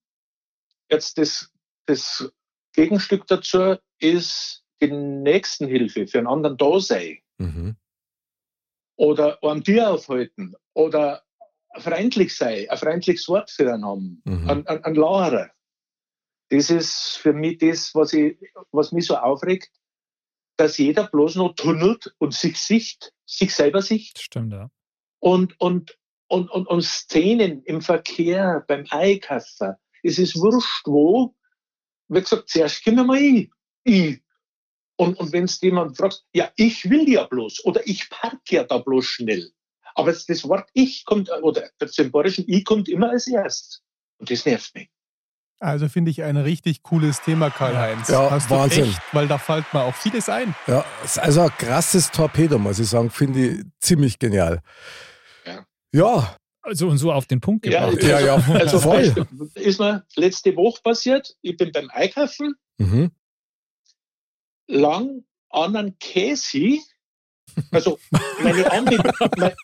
jetzt das, das Gegenstück dazu ist die Nächstenhilfe für einen anderen da sein. Mhm. Oder einem Tier aufhalten. Oder freundlich sein, ein freundliches Wort für einen haben. Mhm. Ein, ein, ein Lacher. Das ist für mich das, was, ich, was mich so aufregt, dass jeder bloß noch tunnelt und sich sicht, sich selber sicht Stimmt, ja. und, und, und, und, und Szenen im Verkehr, beim Einkaufen. Es ist wurscht wo. Wie gesagt, zuerst kommen wir mal ich. ich. Und, und wenn du jemand fragst, ja, ich will ja bloß oder ich parke ja da bloß schnell. Aber das, Wort ich kommt, oder das symbolische ich kommt immer als erstes. Und das nervt mich. Also finde ich ein richtig cooles Thema, Karl-Heinz. Ja, Hast du Wahnsinn. Echt, weil da fällt mir auch vieles ein. Ja, ist also ein krasses Torpedo, muss ich sagen. Finde ich ziemlich genial. Ja. Ja, Also und so auf den Punkt Ja, gebracht. ja, ja, Also voll. ist mir letzte Woche passiert, ich bin beim Einkaufen, Mhm. lang anderen Käse. Also meine, Armbe meine,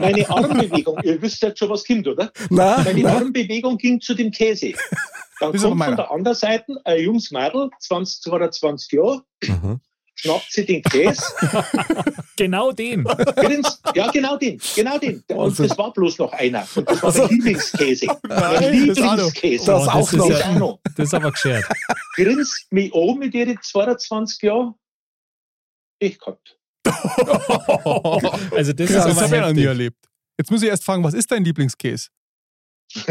meine Armbewegung, ihr wisst jetzt schon, was kommt, oder? Na, Meine na. Armbewegung ging zu dem Käse. Dann Das kommt von der anderen Seite ein junges Mädel, 20, 22 Jahre, Mhm. schnappt sie den Käse, Genau den. grinst, ja genau den, genau den. Und Wahnsinn. das war bloß noch einer. Und das war der Lieblingskäse. Mein Nein, noch. Lieblingskäse. Das Oh, auch das ist noch. Das ja- auch noch. Das ist aber geschert. Grinst mich an mit ihren 22 Jahren. Ich gehabt. Also das Das, ist aber habe ich noch nie erlebt. Jetzt muss ich erst fragen, was ist dein Lieblingskäse?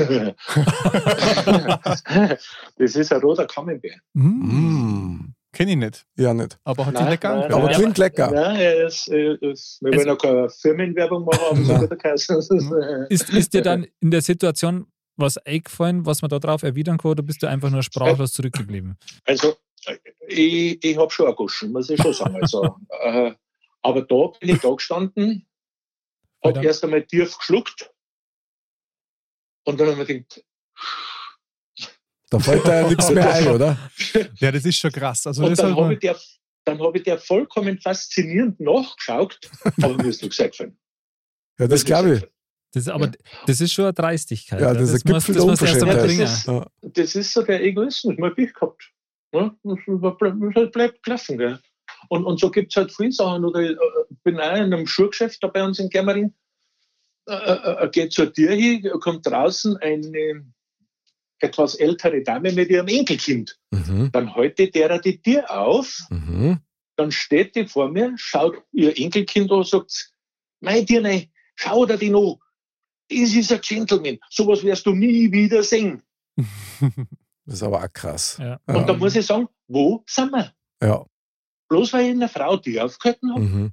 das ist ein roter Camembert. Mm. Kenne ich nicht, Ja, nicht. aber hat sich Nein, lecker nein, angehört. Aber Ja, klingt lecker. Nein, er ist, er ist, wir wollen Also- auch keine Firmenwerbung machen, aber er. Das ist, Ist, dir dann in der Situation was eingefallen, was man da drauf erwidern kann, oder bist du einfach nur sprachlos zurückgeblieben? Also, ich, ich habe schon ein Guschen, muss ich schon sagen. Also, äh, aber da bin ich da gestanden, habe erst einmal tief geschluckt und dann habe ich mir gedacht, Da fällt da ja nichts mehr ein, oder? Ja, das ist schon krass. Also und das dann habe ich, der, dann hab ich der vollkommen faszinierend nachgeschaut, aber mir ist nichts eingefallen. Ja, das glaube ich. Das ist, aber das ist schon eine Dreistigkeit. Ja, das ist ein muss- Gipfel Unverschämtheit. bringen. Das Ja. Das ist so der Egoismus, mal Pech gehabt. Ja, das bleibt halt bleibt klaffen. Gell? Und, und so gibt es halt viele Sachen. Oder ich äh, bin auch in einem Schuhgeschäft da bei uns in Germering, äh, äh, äh, geht zur Tür hin, kommt draußen eine etwas ältere Dame mit ihrem Enkelkind. Mhm. Dann haltet der die Tür auf, Mhm. dann steht die vor mir, schaut ihr Enkelkind an und sagt, mein Dirne, schau dir die noch. Das ist ein Gentleman. Sowas wirst du nie wieder sehen. Das ist aber auch krass. Ja. Ja. Und da muss ich sagen, wo sind wir? Ja. Bloß weil ich eine Frau die aufgehalten habe. Mhm.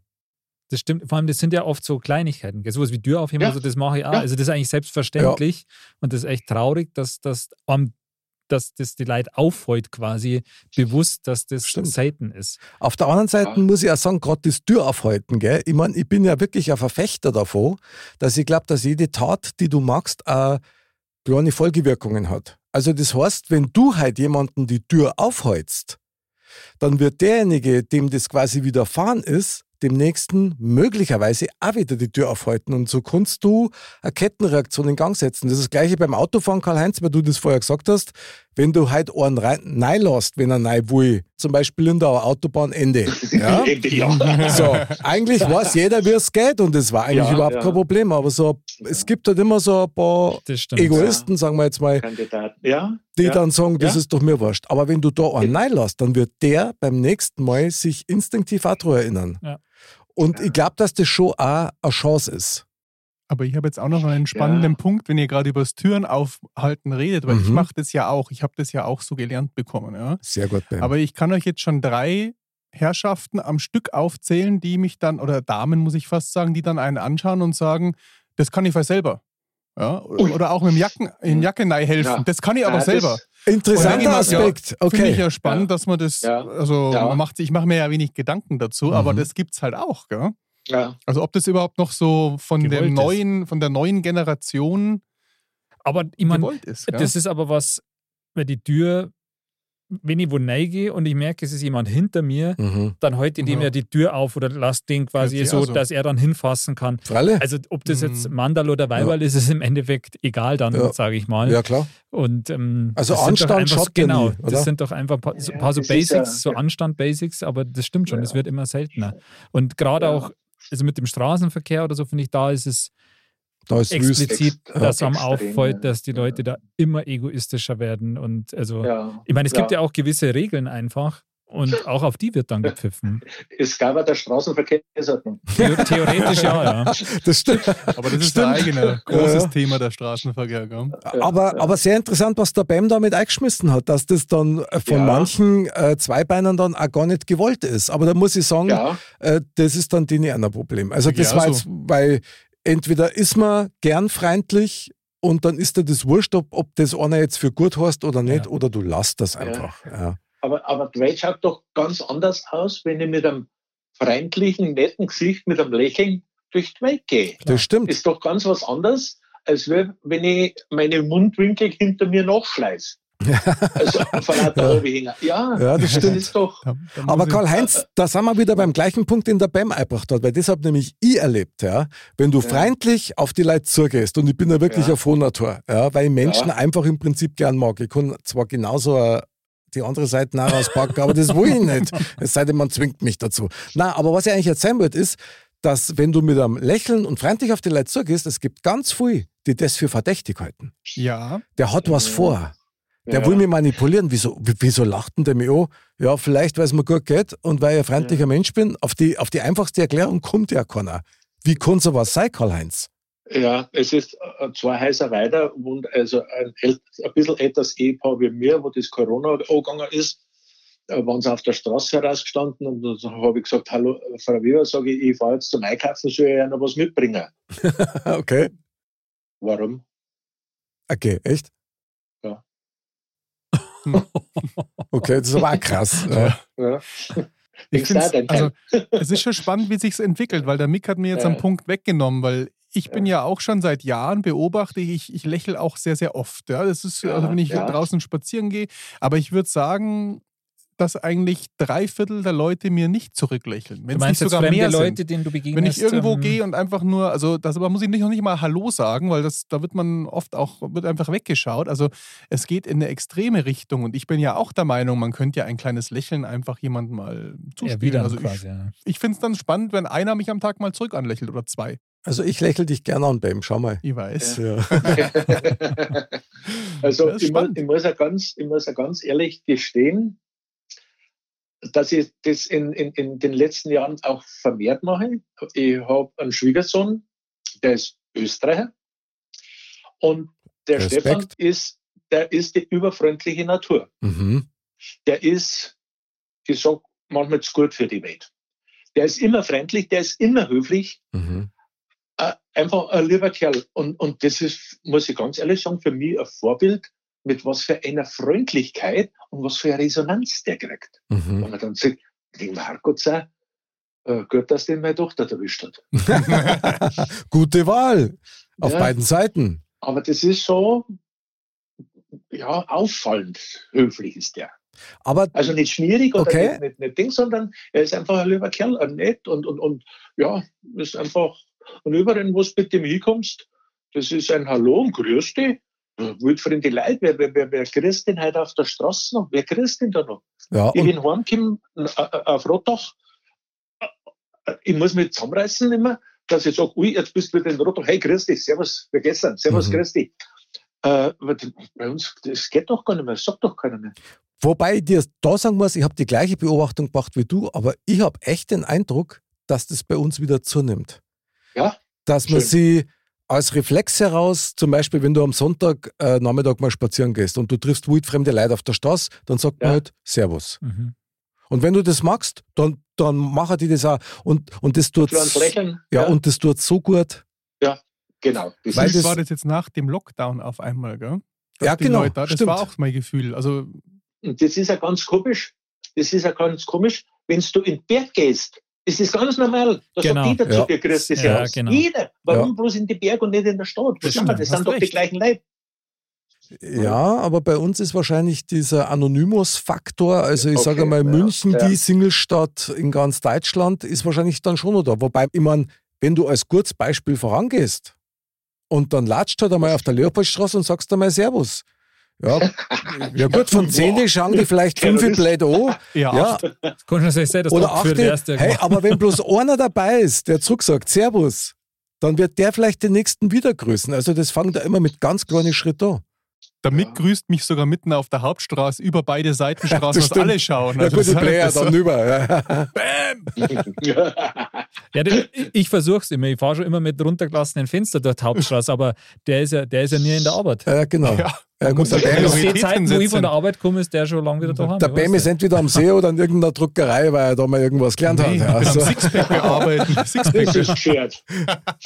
Das stimmt, vor allem, das sind ja oft so Kleinigkeiten. Sowas wie Tür aufheben, Ja. also das mache ich auch. Ja. Also das ist eigentlich selbstverständlich und das ist echt traurig, dass, dass, um, dass das die Leute auffällt quasi bewusst, dass das Stimmt. selten ist. Auf der anderen Seite Ja. muss ich auch sagen, gerade das Tür aufhalten, gell? Ich meine, ich bin ja wirklich ein Verfechter davon, dass ich glaube, dass jede Tat, die du machst, auch kleine Folgewirkungen hat. Also das heißt, wenn du halt jemanden die Tür aufhältst, dann wird derjenige, dem das quasi widerfahren ist, dem Nächsten möglicherweise auch wieder die Tür aufhalten. Und so kannst du eine Kettenreaktion in Gang setzen. Das ist das gleiche beim Autofahren, Karl-Heinz, weil du das vorher gesagt hast. Wenn du halt einen rein lässt, wenn er rein will, zum Beispiel in der Autobahnende. Ja? ja. So, eigentlich weiß jeder, wie es geht und das war eigentlich Ja, überhaupt ja. kein Problem. Aber so, es gibt halt immer so ein paar. Egoisten, sagen wir jetzt mal, die ja. dann sagen, das Ja. ist doch mir wurscht. Aber wenn du da einen reinlässt, dann wird der beim nächsten Mal sich instinktiv auch daran erinnern. Ja. Und ich glaube, dass das schon auch eine Chance ist. Aber ich habe jetzt auch noch einen spannenden Ja. Punkt, wenn ihr gerade über das Türen aufhalten redet, weil ich Mhm. mache das ja auch. Ich habe das ja auch so gelernt bekommen. Ja. Sehr gut, Ben. Aber ich kann euch jetzt schon drei Herrschaften am Stück aufzählen, die mich dann, oder Damen muss ich fast sagen, die dann einen anschauen und sagen, das kann ich voll selber. Ja, oder auch mit dem Jacken, in Jacke helfen. Ja. Das kann ich aber Ja, selber. Interessanter Aspekt. Finde Okay. ich ja spannend, dass man das, also man macht, ich mache mir ja wenig Gedanken dazu, aber Mhm. das gibt es halt auch, gell? Ja, Also ob das überhaupt noch so von Gewollt dem ist. neuen, von der neuen Generation Aber ich gewollt ist. Gell? das ist aber was, weil die Tür, wenn ich wo reingehe und ich merke, es ist jemand hinter mir, Mhm. dann halte ich dem Ja. ja die Tür auf oder lasse den quasi Ja, so, so. dass er dann hinfassen kann. Fralle? Also ob das jetzt Mhm. Mandal oder Weiberl ist, ist im Endeffekt egal dann, Ja. sage ich mal. Ja, klar. Und, ähm, Also Anstand einfach, ja Genau, nie, das sind doch einfach ein paar, so, Ja, paar so ja- Basics, so ja. Anstand-Basics, aber das stimmt schon, Ja. das wird immer seltener. Und gerade Ja. auch, also mit dem Straßenverkehr oder so, finde ich, da ist es Da ist explizit, Ex- dass Extrem, auffällt, dass die Leute da immer egoistischer werden. Und also, ja. ich meine, es gibt ja. ja auch gewisse Regeln einfach und auch auf die wird dann gepfiffen. Es gab ja der Straßenverkehrsordnung. Theo theoretisch ja, ja. Das stimmt. aber das ist Stimmt. ein eigener großes Ja. Thema der Straßenverkehr. Gell? Aber, aber sehr interessant, was der Bam damit eingeschmissen hat, dass das dann äh, von Ja. manchen äh, Zweibeinern dann auch gar nicht gewollt ist. Aber da muss ich sagen, Ja, äh, das ist dann denen ein Problem. Also Ja, das war so. jetzt, weil entweder ist man gern freundlich und dann ist dir das wurscht, ob, ob das einer jetzt für gut heißt oder nicht, Ja. oder du lässt das einfach. Ja. Aber, aber Welt schaut doch ganz anders aus, wenn ich mit einem freundlichen, netten Gesicht, mit einem Lächeln durch Welt gehe. Das stimmt. Ist doch ganz was anderes, als wenn wenn ich meine Mundwinkel hinter mir nachschleiß. Also von lauter Ja. Ja, Ja, das stimmt. ist doch. Da, da Aber Karl-Heinz, da sind wir wieder beim gleichen Punkt, den der Bam eingebracht hat, weil das habe nämlich ich erlebt, ja. Wenn du Ja. freundlich auf die Leute zugehst und ich bin ja wirklich Ja. ein Phonator, ja, weil ich Menschen Ja. einfach im Prinzip gern mag. Ich kann zwar genauso äh, die andere Seite auch rauspacken, aber das will ich nicht. Es sei denn, man zwingt mich dazu. Na, aber was ich eigentlich erzählen wollte, ist, dass wenn du mit einem Lächeln und freundlich auf die Leute zugehst, es gibt ganz viel, die das für verdächtig halten. ja, Der hat was Ja. vor. Der Ja. will mich manipulieren. Wieso, wieso lacht denn der mich an? Ja, vielleicht, weil es mir gut geht und weil ich ein freundlicher Mensch bin. Auf die, auf die einfachste Erklärung kommt ja keiner. Wie kann sowas sein, Karl-Heinz? Ja, es ist äh, zwei Häuser weiter, wohnt also ein, ein bisschen älteres Ehepaar wie mir, wo das Corona angegangen ist, äh, waren sie auf der Straße herausgestanden und dann habe ich gesagt, hallo Frau Weber, sage ich, ich fahre jetzt zum Einkaufen, soll ich ja noch was mitbringen? okay. Warum? Okay, echt? Ja. Okay, das ist aber auch krass. Ja. Ja. ich dein also, es ist schon spannend, wie sich's entwickelt, weil der Mick hat mir jetzt Ja. einen Punkt weggenommen, weil ich bin ja auch schon seit Jahren beobachte ich, ich lächle auch sehr, sehr oft. Ja, das ist, Ja, also wenn ich ja. draußen spazieren gehe, aber ich würde sagen, dass eigentlich drei Viertel der Leute mir nicht zurücklächeln. Wenn Du es meinst jetzt sogar mehr Leute, sind. denen du begegnest? Wenn ich irgendwo ähm, gehe und einfach nur, also das, aber muss ich nicht, noch nicht mal Hallo sagen, weil das, da wird man oft auch, wird einfach weggeschaut. Also es geht in eine extreme Richtung und ich bin ja auch der Meinung, man könnte ja ein kleines Lächeln einfach jemandem mal zuspielen. erwidern also quasi, ich, ja. ich finde es dann spannend, wenn einer mich am Tag mal zurück anlächelt oder zwei. Also ich lächle dich gerne an, Bam. Schau mal. Ich weiß. Ja. also ich muss, ich, muss ja ganz, ich muss ja ganz ehrlich gestehen, dass ich das in, in, in den letzten Jahren auch vermehrt mache. Ich habe einen Schwiegersohn, der ist Österreicher. Und der Respekt. Stefan ist, der ist die überfreundliche Natur. Mhm. Der ist, ich sag manchmal zu gut für die Welt. Der ist immer freundlich, der ist immer höflich, Mhm. Äh, einfach ein lieber Kerl. Und, und das ist, muss ich ganz ehrlich sagen, für mich ein Vorbild, mit was für einer Freundlichkeit und was für eine Resonanz der kriegt. Wenn Mhm. man dann sagt, die Margot sei, äh, gut, dass den meine Tochter erwischt hat. Gute Wahl. Auf Ja. beiden Seiten. Aber das ist so, ja, auffallend höflich ist der. Aber Also nicht schwierig oder Okay. nicht, nicht, nicht Ding, sondern er ist einfach ein lieber Kerl, nett und, und, und ja, ist einfach, und überall, wo du mit dem hinkommst, das ist ein Hallo und Grüß dich. Wildfremde Leute, wer, wer, wer, wer grüßt denn heute auf der Straße noch? Wer grüßt denn da noch? ja, Ich bin heimgekommen äh, äh, auf Rottach. Äh, Ich muss mich zusammenreißen immer, dass ich sage, ui, jetzt bist du wieder in Rottach. Hey, grüß dich, servus, wie gestern, servus, Mhm. grüß dich. Äh, bei uns, das geht doch gar nicht mehr, das sagt doch keiner mehr. wobei ich dir da sagen muss, ich habe die gleiche Beobachtung gemacht wie du, aber ich habe echt den Eindruck, dass das bei uns wieder zunimmt. Ja, Dass man Schön. sie aus Reflex heraus, zum Beispiel, wenn du am Sonntag äh, Nachmittag mal spazieren gehst und du triffst wildfremde Leute auf der Straße, dann sagt man Ja. halt Servus. Mhm. Und wenn du das magst, dann, dann machen die das auch. Und, und das tut Lächeln. ja, und das tut so gut. genau. Das Weil Das war das jetzt nach dem Lockdown auf einmal, gell? Dass Ja, genau, Leute da- das stimmt. war auch mein Gefühl. Also, das ist ja ganz komisch. Das ist ja ganz komisch, wenn du in den Berg gehst. Das ist ganz normal. Da Genau, sagt jeder ja. zu dir, grüß dich, Ja, Servus. genau. Jeder. Warum Ja. bloß in die Berg und nicht in der Stadt? Das stimmt, das sind doch die recht. gleichen Leute. Ja, aber bei uns ist wahrscheinlich dieser Anonymous-Faktor, also ich Okay, sage mal, München, ja. die Singlestadt in ganz Deutschland, ist wahrscheinlich dann schon noch da. Wobei, ich meine, wenn du als gutes Beispiel vorangehst und dann latscht halt einmal auf der Leopoldstraße und sagst einmal Servus. Ja, ja gut, von zehn schauen die vielleicht fünf Terrorist. blöd an. ja, Ja, Kannst du nicht sagen, dass oder achte, der erste hey, aber wenn bloß einer dabei ist, der zurücksagt, Servus, dann wird der vielleicht den nächsten wieder grüßen. Also das fängt ja immer mit ganz kleinen Schritten an. der Mick grüßt mich sogar mitten auf der Hauptstraße über beide Seitenstraßen, Das dass alle schauen. Ja, Also gut, das die ist Player halt dann so- über. Ja. Bam! Ja, den, ich versuche es immer. Ich fahre schon immer mit runtergelassenen Fenster durch die Hauptstraße, aber der ist ja, der ist ja nie in der Arbeit. Ja, genau. Ja, Ja, gut, muss der ja Bam ist, die Zeiten, wo ich von der Arbeit komme, ist der schon lange wieder daheim. der Bam ist entweder am See oder in irgendeiner Druckerei, weil er da mal irgendwas gelernt Nee, hat. Also. Sixpack bearbeiten. Sixpack. ist geschert.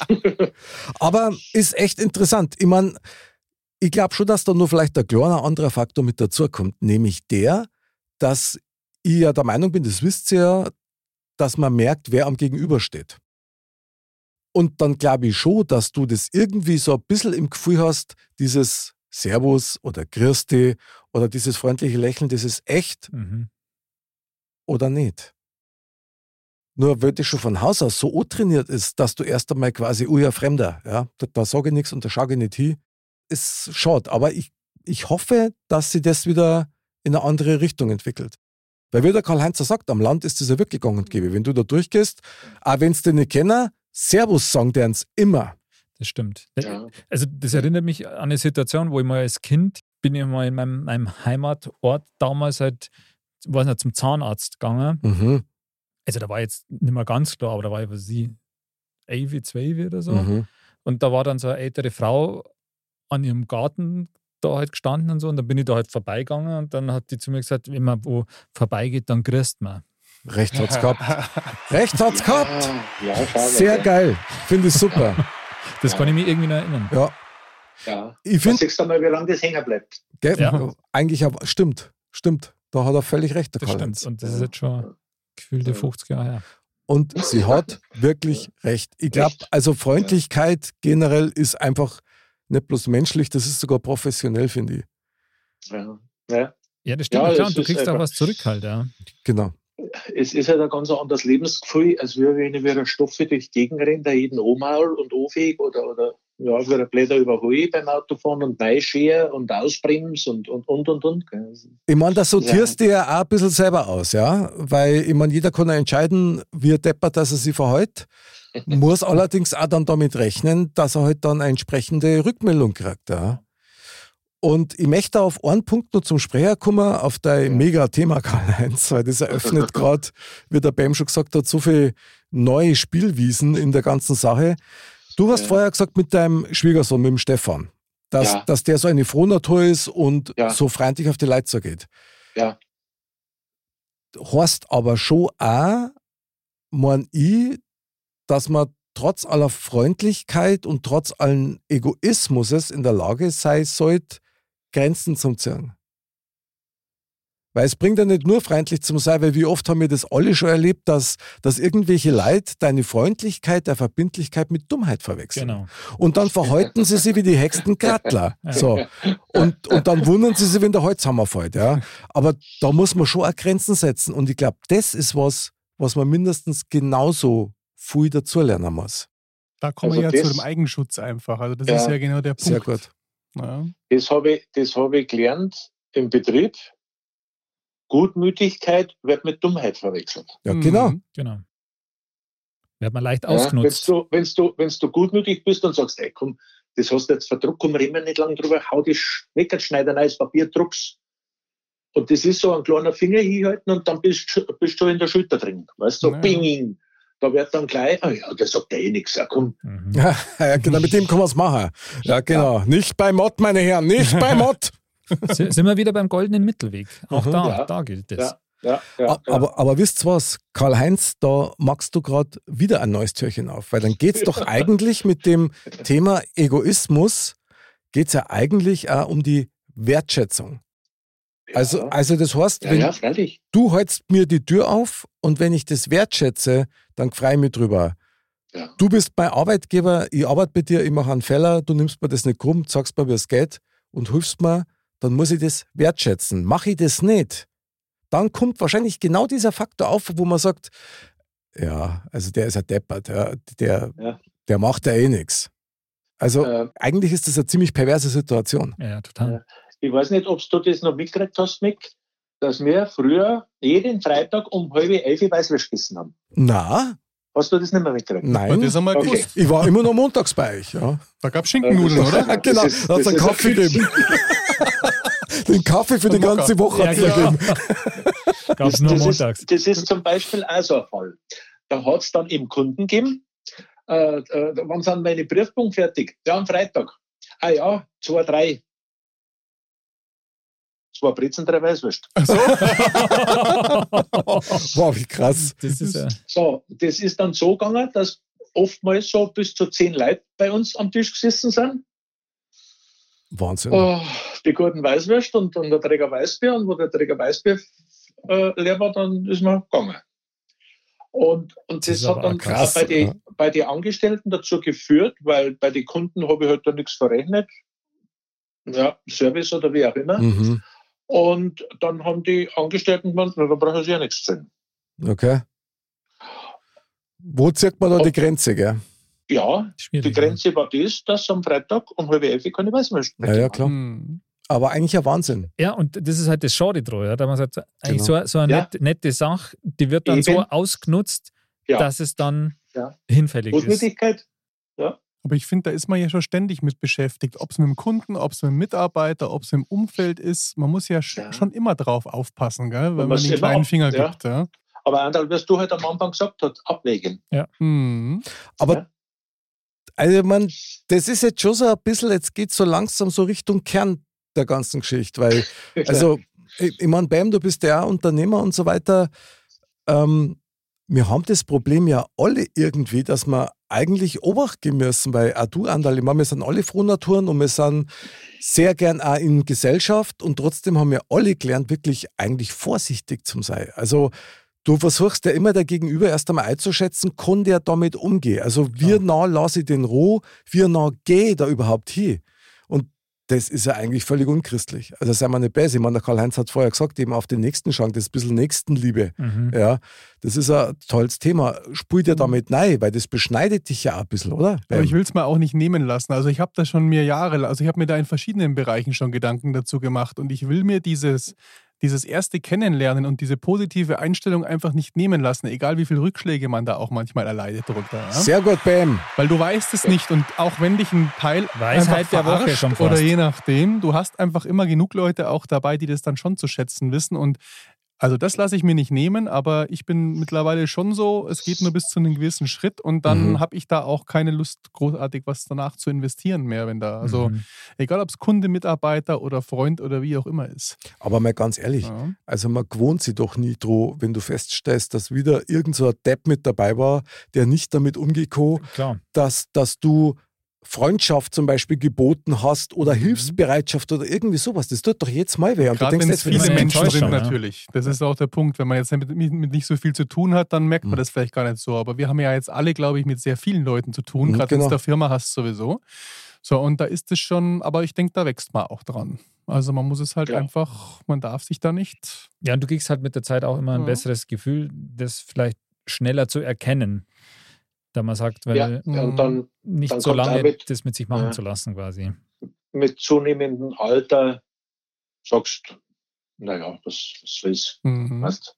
Aber ist echt interessant. Ich meine, ich glaube schon, dass da nur vielleicht ein kleiner anderer Faktor mit dazukommt, nämlich der, dass ich ja der Meinung bin, das wisst ihr ja, dass man merkt, wer am Gegenüber steht. Und dann glaube ich schon, dass du das irgendwie so ein bisschen im Gefühl hast, dieses Servus oder dich oder dieses freundliche Lächeln, das ist echt Mhm. oder nicht. Nur weil das schon von Haus aus so trainiert ist, dass du erst einmal quasi, oh ja, Fremder, ja, da, da sage ich nichts und da schaue ich nicht hin, ist schade. Aber ich, ich hoffe, dass sie das wieder in eine andere Richtung entwickelt. Weil wie der Karl-Heinz sagt, am Land ist das ja wirklich gang und gäbe. Wenn du da durchgehst, auch wenn sie nicht kennen, Servus sagen die uns immer. Das stimmt. Ja. Also das erinnert mich an eine Situation, wo ich mal als Kind bin ich mal in meinem, meinem Heimatort damals halt, weiß nicht, zum Zahnarzt gegangen. Mhm, Also da war jetzt nicht mehr ganz klar, aber da war ich, was sie, 11, 12 oder so. mhm. Und da war dann so eine ältere Frau an ihrem Garten da halt gestanden und so. Und dann bin ich da halt vorbeigegangen und dann hat die zu mir gesagt, wenn man wo vorbeigeht, dann grüßt man. Recht hat's gehabt. Recht hat's gehabt. Ja, schau mal. Sehr geil. Finde ich super. Das kann ich mir irgendwie noch erinnern. Ja, Ja. ich Da finde, siehst du mal, wie lange das hängen bleibt. Gell? Ja. Eigentlich aber, stimmt, stimmt. Da hat er völlig recht, der Das Karl-Heinz. stimmt. Und das ist jetzt schon gefühlte 50 Jahre her. Und sie hat wirklich recht. Ich glaube, also Freundlichkeit generell ist einfach nicht bloß menschlich, das ist sogar professionell, finde ich. Ja. Ja. Ja, das stimmt. Ja, klar. Und du kriegst auch was zurück halt, ja. Genau. Es ist halt ein ganz anderes Lebensgefühl, als wenn ich wieder Stoffe durch die Gegend renne, da jeden Omaul und Ofeg oder, oder ja, wieder Blätter überhole beim Autofahren und Beischehe und Ausbrems und, und, und, und, und. Ich meine, das sortierst du ja auch ein bisschen selber aus, ja? Weil, ich meine, jeder kann ja entscheiden, wie er deppert, dass er sich verhält. Muss allerdings auch dann damit rechnen, dass er halt dann eine entsprechende Rückmeldung kriegt, ja? Und ich möchte auf einen Punkt noch zum Sprecher kommen, auf dein Mega-Thema, Karl-Heinz, weil das eröffnet gerade, wie der Bam schon gesagt hat, so viele neue Spielwiesen in der ganzen Sache. Du hast Ja. vorher gesagt, mit deinem Schwiegersohn, mit dem Stefan, dass, Ja. dass der so eine Frohnatur ist und Ja. so freundlich auf die Leute zugeht. Ja. Horst aber schon auch, mein ich, dass man trotz aller Freundlichkeit und trotz allen Egoismus in der Lage sein sollte, Grenzen zu ziehen. Weil es bringt ja nicht nur freundlich zu sein, weil wie oft haben wir das alle schon erlebt, dass, dass irgendwelche Leute deine Freundlichkeit, der Verbindlichkeit mit Dummheit verwechseln. Genau. Und dann verhalten sie sich wie die hexten Krattler. So. Und, und dann wundern sie sich, wenn der Holzhammer fällt. Ja. Aber da muss man schon auch Grenzen setzen. Und ich glaube, das ist was, was man mindestens genauso viel dazulernen muss. Da kommen Also wir ja zu dem Eigenschutz einfach. Also das Ja. ist ja genau der Punkt. Sehr gut. Ja. Das habe ich, das habe ich gelernt im Betrieb. Gutmütigkeit wird mit Dummheit verwechselt. Ja, Mhm. genau. Genau. Wird man leicht Ja, wenn ausgenutzt. du, wenn's du, wenn's du gutmütig bist und sagst, ey, komm, das hast du jetzt verdruckt, komm, reden wir nicht lang drüber, hau schneid ein neues Papier, druck's. Und das ist so ein kleiner Finger hinhalten und dann bist du bist du in der Schulter drin. Weißt du, so Ja. bing. Da wird dann gleich, ah ja, der sagt ja eh nichts, ja, komm. Mhm. Ja, ja, genau, mit dem kann man es machen. Ja, genau. Nicht bei Mott, meine Herren, nicht bei Mott. Si- Sind wir wieder beim goldenen Mittelweg? Auch Mhm. da, Ja. da gilt es. Ja, ja, ja, Aber, aber wisst ihr was, Karl-Heinz, da machst du gerade wieder ein neues Türchen auf, weil dann geht es doch eigentlich mit dem Thema Egoismus, geht es ja eigentlich auch um die Wertschätzung. Also, ja. also das heißt, ja, wenn ja, du hältst mir die Tür auf und wenn ich das wertschätze, dann freue ich mich drüber. Ja. Du bist mein Arbeitgeber, ich arbeite bei dir, ich mache einen Fehler, du nimmst mir das nicht krumm, sagst mir, wie es geht und hilfst mir, dann muss ich das wertschätzen. Mache ich das nicht, dann kommt wahrscheinlich genau dieser Faktor auf, wo man sagt, ja, also der ist ein Deppert, ja, der, Ja. der macht ja eh nichts. Also Äh, eigentlich ist das eine ziemlich perverse Situation. Ja, ja, total. ich weiß nicht, ob du das noch mitgekriegt hast, Mick, dass wir früher jeden Freitag um halb elf Weißwürst gegessen haben. Na, Hast du das nicht mehr mitgekriegt? nein. Das haben wir Okay. gewusst. Ich war immer noch montags bei euch, ja. Da gab es Schinkennudeln, Das oder? genau, Das ist- da hat's das einen Kaffee gegeben. Den Kaffee für die ganze Woche Ja, hat's genau. gegeben. Gab es nur das montags. Ist, das ist zum Beispiel auch so ein Fall. Da hat es dann eben Kunden gegeben, äh, äh, wann sind meine Prüfungen fertig? Ja, am Freitag. Ah ja, zwei, drei. Zwei Brezen, drei Weißwürst. Wow, wie krass. Das ist ja. So, das ist dann so gegangen, dass oftmals so bis zu zehn Leute bei uns am Tisch gesessen sind. Wahnsinn. Oh, die guten Weißwürst und, und der Träger Weißbier. Und wo der Träger Weißbier äh, leer war, dann ist man gegangen. Und, und Das das, hat dann krass, bei den ja. bei die Angestellten dazu geführt, weil bei den Kunden habe ich halt da nichts verrechnet. Ja, Service oder wie auch immer. Mhm. Und dann haben die Angestellten gemeint, na, da brauchen sie ja nichts zahlen. Okay. Wo zieht man da die Grenze, gell? Ja, Schwierig. die Grenze war das, dass am Freitag um halb elf keine Weißwürst mehr Ja, ja, klar. Hm. Aber eigentlich ein Wahnsinn. Ja, und das ist halt das Schade dran, ja, da man sagt, eigentlich Genau. so, so eine Ja. nette, nette Sache, die wird dann so Eben. ausgenutzt, Ja. dass es dann Ja. hinfällig ist. Gutmütigkeit. Aber ich finde, da ist man ja schon ständig mit beschäftigt. Ob es mit dem Kunden, ob es mit dem Mitarbeiter, ob es im Umfeld ist. Man muss ja, Ja. schon immer drauf aufpassen, gell? wenn man muss den kleinen auf- Finger ja. gibt. Ja? Aber Andal, was du halt am Anfang gesagt hast, abwägen. Hm. Aber Ja. also man, das ist jetzt schon so ein bisschen, jetzt geht so langsam so Richtung Kern der ganzen Geschichte, weil, also, ich, ich meine, Bam, du bist ja Unternehmer und so weiter. Ähm, wir haben das Problem ja alle irgendwie, dass wir eigentlich Obacht geben müssen, weil auch du, Andal, ich meine, wir sind alle Frohnaturen und wir sind sehr gern auch in Gesellschaft und trotzdem haben wir alle gelernt, wirklich eigentlich vorsichtig zu sein. Also du versuchst ja immer der Gegenüber erst einmal einzuschätzen, kann der damit umgehen. Also wie nah lasse ich den roh, wie nah gehe ich da überhaupt hin? Das ist ja eigentlich völlig unchristlich. Also sei mal nicht besser. Ich meine, der Karl-Heinz hat vorher gesagt, eben auf den Nächsten schauen, das ist ein bisschen Nächstenliebe. Mhm. Ja, das ist ein tolles Thema. Spul dir damit nein, weil das beschneidet dich ja auch ein bisschen, oder? Aber ich will es mir auch nicht nehmen lassen. Also ich habe da schon mir Jahre, also ich habe mir da in verschiedenen Bereichen schon Gedanken dazu gemacht und ich will mir dieses, dieses erste Kennenlernen und diese positive Einstellung einfach nicht nehmen lassen, egal wie viele Rückschläge man da auch manchmal erleidet drunter. Ja? Sehr gut, Bam. Weil du weißt es nicht und auch wenn dich ein Teil Weisheit einfach der Woche verarscht schon fast. oder je nachdem, du hast einfach immer genug Leute auch dabei, die das dann schon zu schätzen wissen und also das lasse ich mir nicht nehmen, aber ich bin mittlerweile schon so, es geht nur bis zu einem gewissen Schritt und dann Mhm. habe ich da auch keine Lust, großartig was danach zu investieren mehr, wenn da, also Mhm. egal ob es Kunde, Mitarbeiter oder Freund oder wie auch immer ist. Aber mal ganz ehrlich, Ja. also man gewohnt sich doch nie dran, wenn du feststellst, dass wieder irgend so ein Depp mit dabei war, der nicht damit umgekommen, dass, dass du Freundschaft zum Beispiel geboten hast oder Mhm. Hilfsbereitschaft oder irgendwie sowas. Das tut doch jetzt mal weh. Und du Gerade denkst wenn es viele Menschen sind, natürlich. Das ist auch der Punkt. Wenn man jetzt mit, nicht so viel zu tun hat, dann merkt man Mhm. das vielleicht gar nicht so. Aber wir haben ja jetzt alle, glaube ich, mit sehr vielen Leuten zu tun, Mhm, gerade wenn genau. du der Firma hast sowieso. So, und da ist es schon, aber ich denke, da wächst man auch dran. Also man muss es halt Ja. einfach, man darf sich da nicht. Ja, und du kriegst halt mit der Zeit auch immer ein Ja. besseres Gefühl, das vielleicht schneller zu erkennen. Da man sagt, weil Ja, und dann nicht dann so lange mit- das mit sich machen Ja. zu lassen, quasi. mit zunehmendem Alter sagst, naja, was, was soll's. Mhm. Weißt?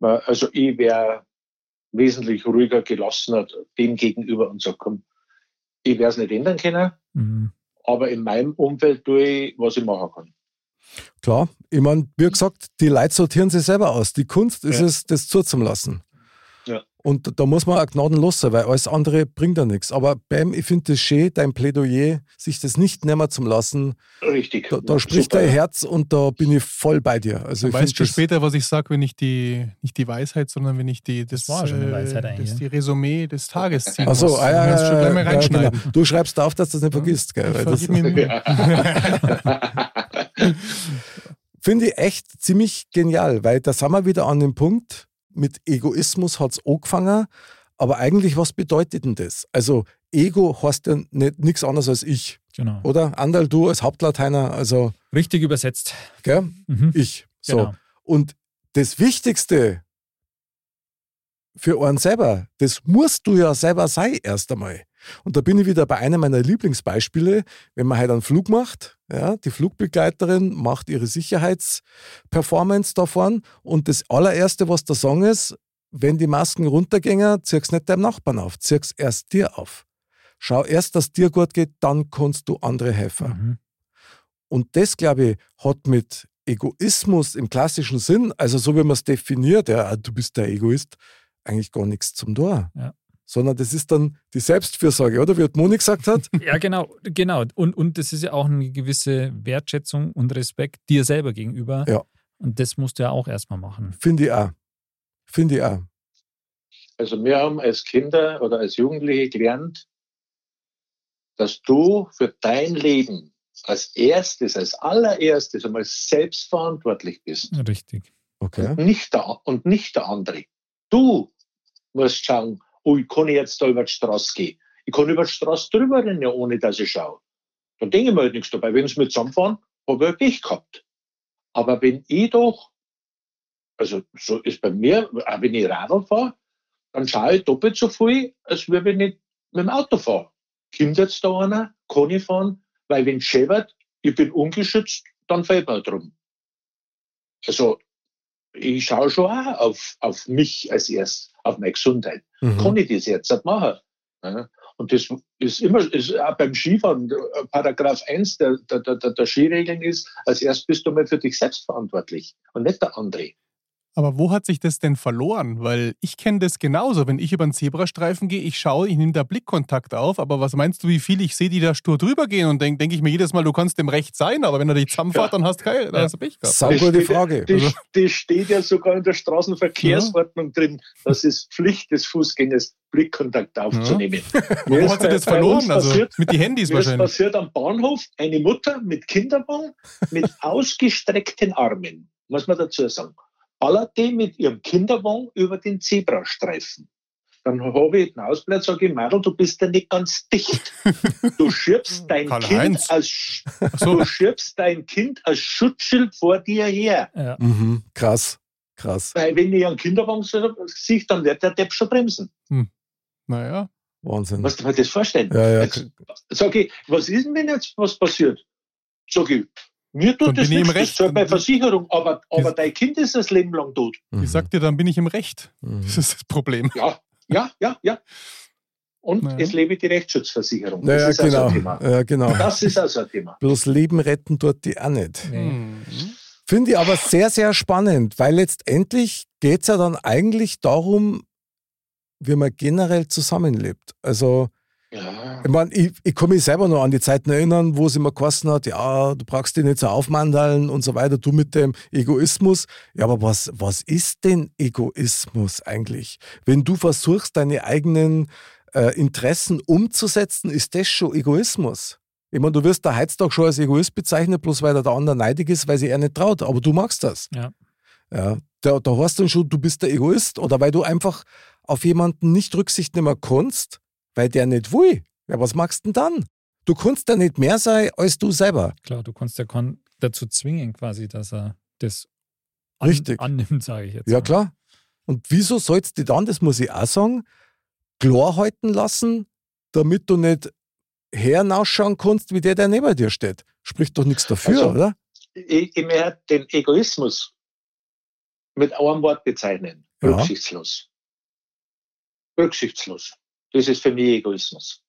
Also ich wäre wesentlich ruhiger, gelassener dem gegenüber und sag, komm, ich werde es nicht ändern können, Mhm. aber in meinem Umfeld tue ich, was ich machen kann. klar, ich meine, wie gesagt, die Leute sortieren sich selber aus. Die Kunst ist Ja. es, das zuzulassen. Ja. Und da muss man auch gnadenlos sein, weil alles andere bringt ja nichts. Aber Bam, ich finde das schön, dein Plädoyer, sich das nicht nehmen zu lassen. Richtig. Da, da spricht Super. dein Herz und da bin ich voll bei dir. Also ich weißt du später, was ich sage, wenn ich die, nicht die Weisheit, sondern wenn ich die, das, Das war schon eine Weisheit äh, eigentlich, das ja. die Resümee des Tages ziehen Ach so, muss. ah, ja, du schon ja, gleich mal ja, reinschneiden. genau. Du schreibst auf, dass du das nicht vergisst. Gell? Ich Weil das finde ich echt ziemlich genial, weil da sind wir wieder an dem Punkt, mit Egoismus hat es angefangen, aber eigentlich, was bedeutet denn das? Also Ego heißt ja nichts anderes als ich, Genau. oder? Andal, du als Hauptlateiner, also Richtig übersetzt. gell? Mhm. ich. So. Genau. Und das Wichtigste für einen selber, das musst du ja selber sein erst einmal. Und da bin ich wieder bei einem meiner Lieblingsbeispiele, wenn man halt einen Flug macht, ja, die Flugbegleiterin macht ihre Sicherheitsperformance davon und das allererste, was der Song ist, wenn die Masken runtergehen, zieh's nicht deinem Nachbarn auf, zieh's erst dir auf. Schau erst, dass dir gut geht, dann kannst du andere helfen. Mhm. Und das, glaube ich, hat mit Egoismus im klassischen Sinn, also so wie man es definiert, ja, du bist der Egoist, eigentlich gar nichts zum Tor. Ja. Sondern das ist dann die Selbstfürsorge, oder? Wie hat Moni gesagt hat. Ja, genau, genau. Und, und das ist ja auch eine gewisse Wertschätzung und Respekt dir selber gegenüber. Ja. Und das musst du ja auch erstmal machen. Finde ich auch. Finde ich auch. Also wir haben als Kinder oder als Jugendliche gelernt, dass du für dein Leben als erstes, als allererstes einmal selbstverantwortlich bist Richtig. Okay. und, nicht der, und nicht der andere. Du musst schauen, oh, ich kann jetzt da über die Straße gehen. Ich kann über die Straße drüber rennen, ohne dass ich schaue. Dann denke ich mir halt nichts dabei. Wenn sie mit zusammenfahren, habe ich ja Pech gehabt. Aber wenn ich doch, also so ist bei mir, auch wenn ich Radl fahre, dann schaue ich doppelt so viel, als wenn ich mit dem Auto fahre. Kommt jetzt da einer, kann ich fahren, weil wenn es scheppert, ich bin ungeschützt, dann fällt mir drum. Also, ich schaue schon auch auf, auf mich als erst, auf meine Gesundheit. Mhm. Kann ich das jetzt nicht machen? Ja? Und das ist immer, ist auch beim Skifahren, äh, Paragraph 1 der, der, der, der Skiregeln ist, als erst bist du mal für dich selbst verantwortlich und nicht der andere. Aber wo hat sich das denn verloren? Weil ich kenne das genauso. Wenn ich über einen Zebrastreifen gehe, ich schaue, ich nehme da Blickkontakt auf. Aber was meinst du, wie viel ich sehe, die da stur drüber gehen? Und denke denk ich mir jedes Mal, du kannst dem recht sein, aber wenn er dich zusammenfährt, Ja. dann hast du kein, dann Ja. hast du Pech gehabt. Sau gute steht, Frage. Das, Also- das steht ja sogar in der Straßenverkehrsordnung drin. Das ist Pflicht des Fußgängers, Blickkontakt aufzunehmen. Wo ist hat sie das verloren? Also passiert- mit den Handys wahrscheinlich. passiert am Bahnhof eine Mutter mit Kinderwagen mit ausgestreckten Armen, muss man dazu sagen, ballerte mit ihrem Kinderwagen über den Zebrastreifen. Dann habe ich den Ausbleib, sage ich, Madel, du bist ja nicht ganz dicht. Du schiebst dein Karl-Heinz. Kind als so. du schiebst dein Kind als Schutzschild vor dir her. Ja. Mhm. Krass. Krass. Weil wenn ich einen Kinderwagen sehe, dann wird der Depp schon bremsen. Naja. Wahnsinn. Musst du dir das vorstellen? Ja, ja. Jetzt sag ich, was ist denn, wenn jetzt was passiert? Sag ich, mir Dann tut das bin ich im nichts, das Recht. zahlt bei Versicherung, aber, aber Das- dein Kind ist das Leben lang tot. Mhm. Ich sag dir, dann bin ich im Recht. Mhm. Das ist das Problem. Ja, ja, ja, ja. Und Naja. es lebe die Rechtsschutzversicherung. Das Ja, ja, ist also genau. ein Thema. Ja, genau. Das ist also ein Thema. Bloß Leben retten dort die auch nicht. Nee. Hm. Finde ich aber sehr, sehr spannend, weil letztendlich geht es ja dann eigentlich darum, wie man generell zusammenlebt. Also, Ja. ich meine, ich, ich kann mich selber noch an die Zeiten erinnern, wo es immer geheißen hat, ja, du brauchst dich nicht so aufmandeln und so weiter, du mit dem Egoismus. Ja, aber was, was ist denn Egoismus eigentlich? Wenn du versuchst, deine eigenen äh, Interessen umzusetzen, ist das schon Egoismus. Ich meine, du wirst der Heiztag schon als Egoist bezeichnet, bloß weil der andere neidig ist, weil sie er nicht traut. Aber du magst das. Ja. Ja, da, da hast du dann schon, du bist der Egoist oder weil du einfach auf jemanden nicht Rücksicht nehmen kannst, weil der nicht will. Ja, was machst du denn dann? Du kannst ja nicht mehr sein als du selber. Klar, du kannst ja kon dazu zwingen, quasi, dass er das an Richtig. annimmt, sage ich jetzt. Ja, mal. klar. Und wieso sollst du dann, das muss ich auch sagen, klar halten lassen, damit du nicht hernausschauen kannst, wie der, der neben dir steht? Spricht doch nichts dafür, Also, oder? Ich, ich möchte den Egoismus mit einem Wort bezeichnen. Ja. Rücksichtslos. Rücksichtslos. Das ist für mich Egoismus.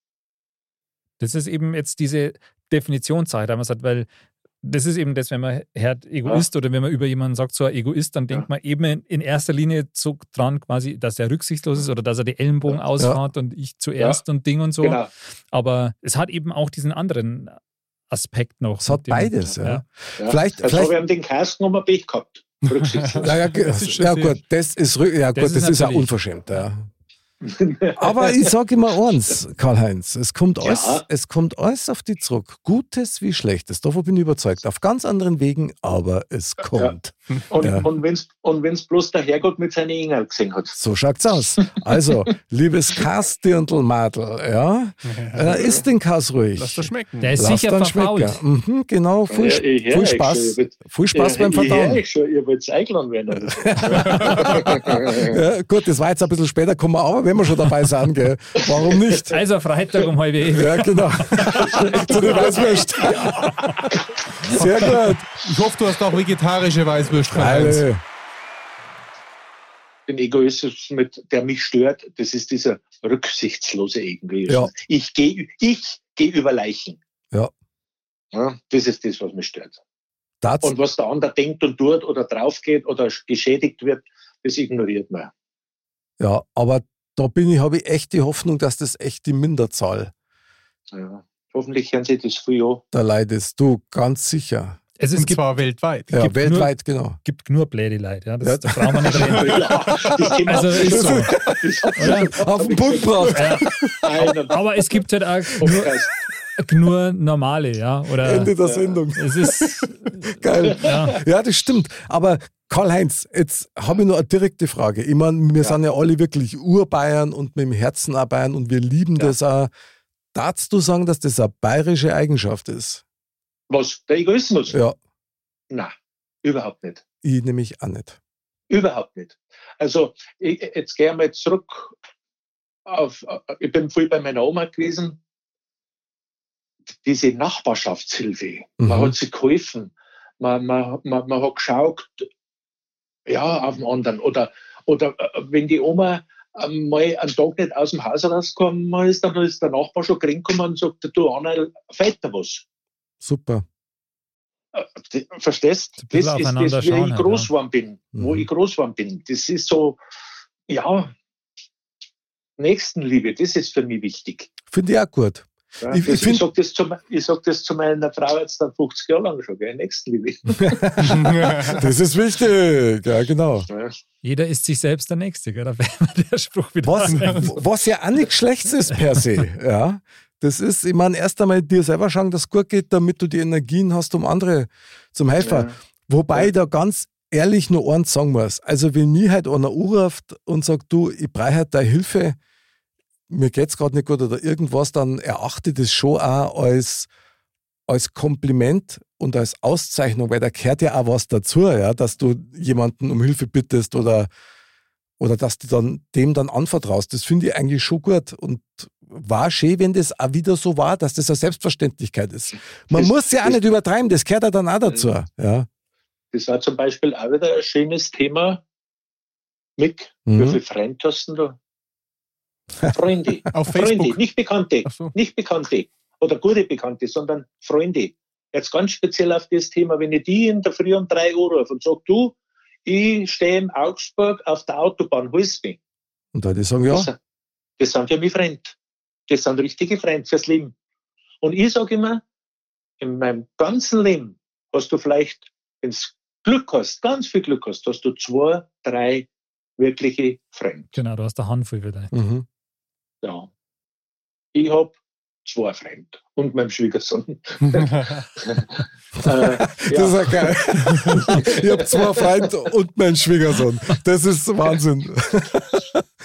Das ist eben jetzt diese Definitionssache, da man sagt, weil das ist eben das, wenn man hört Egoist oder wenn man über jemanden sagt, so ein Egoist, dann denkt Ja. man eben in erster Linie so dran quasi, dass er rücksichtslos ist oder dass er die Ellenbogen Ja. ausfahrt und ich zuerst und Ding und so. Genau. Aber es hat eben auch diesen anderen Aspekt noch. Es hat mit dem- beides, ja. Ja. Vielleicht- Jetzt vielleicht- habe ich ihm den Kasten um ein Pech gehabt. Rücksichtslos. Ja, ja, Das ist ja gut, das ist, ja, Das gut, das ist ist auch unverschämt. Ja. Aber ich sage immer eins, Karl-Heinz, es, kommt Ja. alles, es kommt alles auf die zurück. Gutes wie Schlechtes, davon bin ich überzeugt. Auf ganz anderen Wegen, aber es kommt. Und, Ja. und wenn es und wenn's bloß der Herrgott mit seinen Engeln gesehen hat. So schaut's aus. Also, liebes Kastirndl-Madel, ja, äh, isst den Kass ruhig. Lass das schmecken. Der ist Lass sicher verfault. schmecken. Mhm, genau, viel, Ja, ich viel Spaß. schon, Viel Spaß beim Ich Verdauen. euch schon, ihr wollt eingeladen werden. Ja, gut, das war jetzt ein bisschen später, kommen wir aber, wenn wir schon dabei sind, gell? warum nicht? Also Freitag um halb elf. Ja, genau. Zu den Weißwürst. Sehr gut. Ich hoffe, du hast auch vegetarische Weißwürst. Alle. den Egoismus, mit, der mich stört, das ist dieser rücksichtslose Egoismus. Ja. Ich gehe ich geh über Leichen. Ja. ja. Das ist das, was mich stört. Das, Und was der andere denkt und tut oder draufgeht oder geschädigt wird, das ignoriert man. ja, aber da bin ich, habe ich echt die Hoffnung, dass das echt die Minderzahl Ja. Hoffentlich hören Sie das der Leute ist. Du, ganz sicher. Es Und gibt, zwar weltweit. Ja, gibt weltweit, genau. gibt nur blöde Leute. Ja, das, Ja. Da brauchen wir nicht reden. Ja, Also ist so. Oder? Auf den Punkt gebracht. Ja, aber es gibt halt auch nur, nur normale, ja. Oder Ende der Sendung. es ist Geil. ja, Ja, das stimmt. Aber Karl-Heinz, jetzt habe ich noch eine direkte Frage. Ich meine, wir sind ja alle wirklich Urbayern und mit dem Herzen auch Bayern und wir lieben Ja. das auch. Darfst du sagen, dass das eine bayerische Eigenschaft ist? Was? Der Egoismus? Ja, Nein, überhaupt nicht. ich nämlich auch nicht. Überhaupt nicht. Also, ich, jetzt gehe ich mal zurück auf, ich bin viel bei meiner Oma gewesen. Diese Nachbarschaftshilfe, man Mhm. hat sich geholfen, man, man, man, man hat geschaut, ja, auf den anderen. Oder, oder äh, wenn die Oma ähm, mal einen Tag nicht aus dem Haus rausgekommen ist, dann ist der Nachbar schon reingekommen und sagt, du Anna, fällt dir was? Super. Äh, Verstehst? Das ist das, wie ich halt, groß ja. geworden bin. Wo Mhm. ich groß geworden bin. Das ist so, ja, Nächstenliebe, das ist für mich wichtig. Finde ich auch gut. Ja, Ich- ich ich, sage das, zu me- ich sag das zu meiner Frau jetzt dann 50 Jahre lang schon, gell? Nächstenliebe. Das ist wichtig. Ja, genau. Ja. jeder ist sich selbst der Nächste, gell? Da wäre der Spruch wieder. Was, was ja auch nichts Schlechtes ist per se. Ja. Das ist, ich meine, erst einmal dir selber schauen, dass es gut geht, damit du die Energien hast, um andere zum helfen. Ja. Wobei ich da ganz ehrlich nur eins sagen muss. Also, wenn mir halt einer anruft und sagt, du, ich brauche halt deine Hilfe, mir geht's gerade nicht gut oder irgendwas, dann erachte das schon auch als, als Kompliment und als Auszeichnung, weil da gehört ja auch was dazu, ja, dass du jemanden um Hilfe bittest oder, oder dass du dann dem dann anvertraust. Das finde ich eigentlich schon gut und war schön, wenn das auch wieder so war, dass das eine Selbstverständlichkeit ist. Man Das- muss ja auch nicht übertreiben, das gehört ja dann auch dazu. Ja. Das war zum Beispiel auch wieder ein schönes Thema. Mick, Mhm. wie viele Freunde hast du da? Freunde. Auf Freunde, Facebook. nicht Bekannte. Ach so. Nicht Bekannte oder gute Bekannte, sondern Freunde. Jetzt ganz speziell auf das Thema, wenn ich die in der Früh um drei Uhr rufe und sage, du, ich stehe in Augsburg auf der Autobahn, holst mich. Und da die sagen, ja, Das, sind- das sind für mich Freunde. Das sind richtige Freunde fürs Leben. Und ich sage immer, in meinem ganzen Leben hast du vielleicht, wenn du Glück hast, ganz viel Glück hast, hast du zwei, drei wirkliche Freunde. Genau, du hast eine Handvoll wieder. mhm. Ja. Ich habe zwei Freunde und meinem Schwiegersohn. äh, das ist ja, ja geil. ich habe zwei Freunde und meinen Schwiegersohn. Das ist Wahnsinn.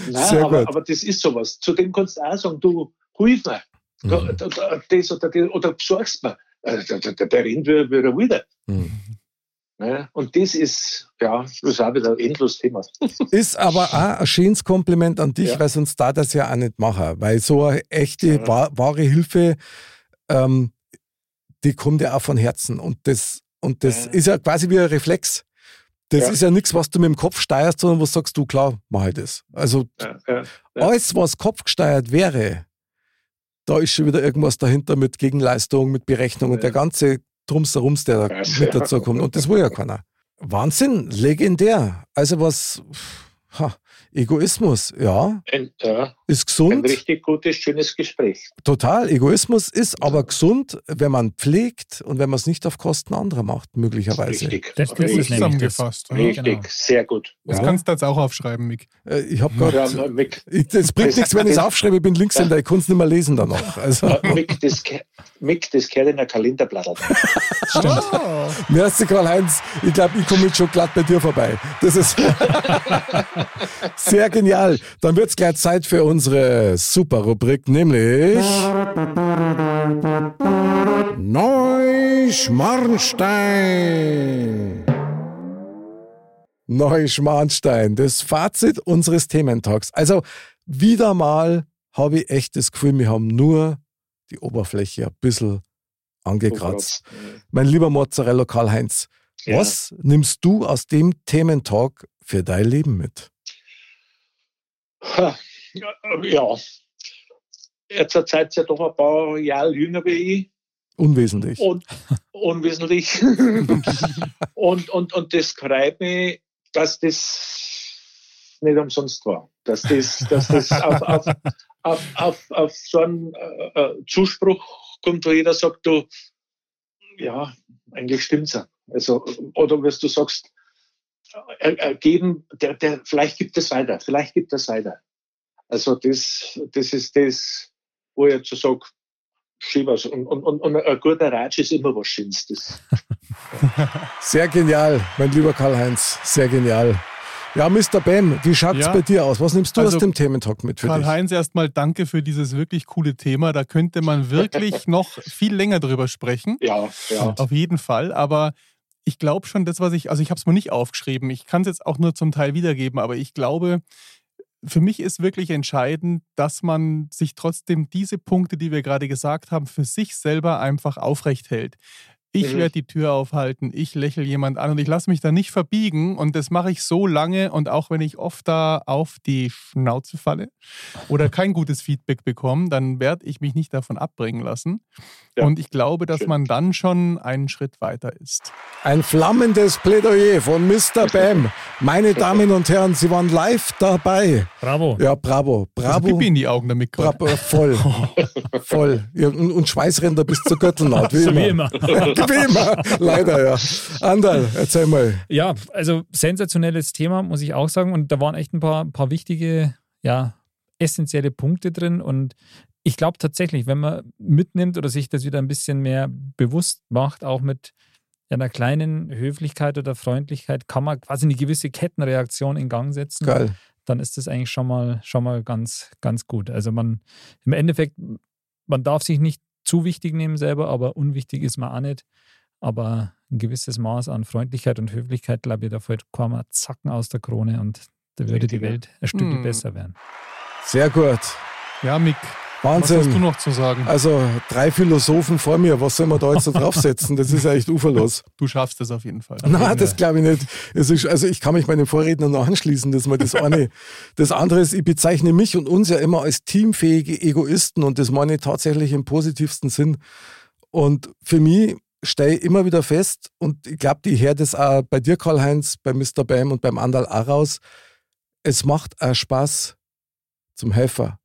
nein, sehr aber, gut. aber das ist sowas. Zu dem kannst du auch sagen, du, hilf mir. Mhm. da- da- Das oder, das, oder besorgst mir. Äh, Der, der, der rennt wie, wie er wieder. Mhm. Ne? Und das ist, ja, das ist auch wieder ein endloses Thema. Ist aber auch ein schönes Kompliment an dich, Ja. weil sonst da das ja auch nicht machen. Weil so eine echte, Ja. wa- wahre Hilfe, ähm, die kommt ja auch von Herzen. Und das, und das Ja. ist ja quasi wie ein Reflex. Das Ja. ist ja nichts, was du mit dem Kopf steuerst, sondern was sagst du, klar, mach ich das. Also alles, was kopfgesteuert wäre, da ist schon wieder irgendwas dahinter mit Gegenleistung, mit Berechnung. Und der ganze drumsherums, der da mit dazu kommt. Und das will ja keiner. Wahnsinn, legendär. Also was, ha, Egoismus, ja, Ein, ja, ist ein gesund. richtig gutes, schönes Gespräch. Total. Egoismus ist aber gesund, wenn man pflegt und wenn man es nicht auf Kosten anderer macht, möglicherweise. Richtig. Das- das ist richtig, Zusammengefasst. ja. richtig. genau. sehr gut. Das Ja. kannst du jetzt auch aufschreiben, Mick. Äh, Ich habe Ja, gerade. Mick, Das bringt nichts, wenn ich es aufschreibe, ich bin Linkshänder, ich kann es nicht mehr lesen danach. Also, äh, Mick, das, Mick, das gehört in der Kalenderblatt. merci Karl-Heinz, ich glaube, ich komme jetzt schon glatt bei dir vorbei. Das ist sehr genial. Dann wird es gleich Zeit für unsere super Rubrik, nämlich Neuschmarnstein. Neuschmarnstein, das Fazit unseres Thementalks. Also wieder mal habe ich echt das Gefühl, wir haben nur die Oberfläche ein bisschen angekratzt. Mein lieber Mozzarella Karl-Heinz, Ja. was nimmst du aus dem Thementalk für dein Leben mit? Ha, Ja. Jetzt seid ihr ja doch ein paar Jahre jünger wie ich. Unwesentlich. und unwesentlich. und, und, und das freut mich, dass das nicht umsonst war. Dass das, dass das auf, auf, auf, auf, auf so einen äh, äh, Zuspruch kommt, wo jeder sagt, du, ja, eigentlich stimmt's ja. Also, oder was du sagst, äh, äh, geben, der, der, vielleicht gibt es weiter, vielleicht gibt es weiter. Also das, das ist das, wo ich jetzt so sage, schön was. Und, und, und, und ein guter Ratsch ist immer was Schönes. Das, Sehr genial, mein lieber Karl-Heinz. Sehr genial. Ja, Mr. Bam, wie schaut's Ja. bei dir aus? Was nimmst du Also, aus dem Thementalk mit für dich? Karl-Heinz, erstmal danke für dieses wirklich coole Thema. Da könnte man wirklich noch viel länger drüber sprechen. ja, ja. Auf jeden Fall. Aber ich glaube schon, das, was ich, also ich habe es mir nicht aufgeschrieben. Ich kann es jetzt auch nur zum Teil wiedergeben, aber ich glaube, für mich ist wirklich entscheidend, dass man sich trotzdem diese Punkte, die wir gerade gesagt haben, für sich selber einfach aufrecht hält. Ich Mhm. werde die Tür aufhalten, ich lächle jemand an und ich lasse mich da nicht verbiegen und das mache ich so lange und auch wenn ich oft da auf die Schnauze falle oder kein gutes Feedback bekomme, dann werde ich mich nicht davon abbringen lassen. Ja. Und ich glaube, dass Schön. man dann schon einen Schritt weiter ist. Ein flammendes Plädoyer von Mr. Bam. Meine Damen und Herren, Sie waren live dabei. Bravo. Ja, bravo, Also bravo. Pipi in die Augen damit. Bravo, voll, voll. Ja, und, Schweißränder bis zur Gürtelnaht, wie So immer. wie immer. Wie immer, leider, ja. Andal, erzähl mal. Ja, also sensationelles Thema, muss ich auch sagen. Und da waren echt ein paar, paar wichtige, ja, essentielle Punkte drin. Und ich glaube tatsächlich, wenn man mitnimmt oder sich das wieder ein bisschen mehr bewusst macht, auch mit einer kleinen Höflichkeit oder Freundlichkeit, kann man quasi eine gewisse Kettenreaktion in Gang setzen. Geil. Dann ist das eigentlich schon mal, schon mal ganz, ganz gut. Also man, im Endeffekt, man darf sich nicht zu wichtig nehmen selber, aber unwichtig ist man auch nicht. Aber ein gewisses Maß an Freundlichkeit und Höflichkeit, glaube ich, da fällt keiner Zacken aus der Krone und da würde die Richtig, ja. Welt ein Stück Hm. besser werden. Sehr gut. Ja, Mick, was hast du Wahnsinn. noch zu sagen? Also drei Philosophen vor mir, was soll man da jetzt so draufsetzen? Das ist ja echt uferlos. Du schaffst es auf jeden Fall. Nein, das glaube ich nicht. Es ist, also ich kann mich meinen Vorrednern noch anschließen, dass man das eine. Das andere ist, ich bezeichne mich und uns ja immer als teamfähige Egoisten und das meine ich tatsächlich im positivsten Sinn. Und für mich stehe ich immer wieder fest und ich glaube, die höre das auch bei dir, Karl-Heinz, bei Mr. Bam und beim Andal auch raus. Es macht auch Spaß zum Helfer.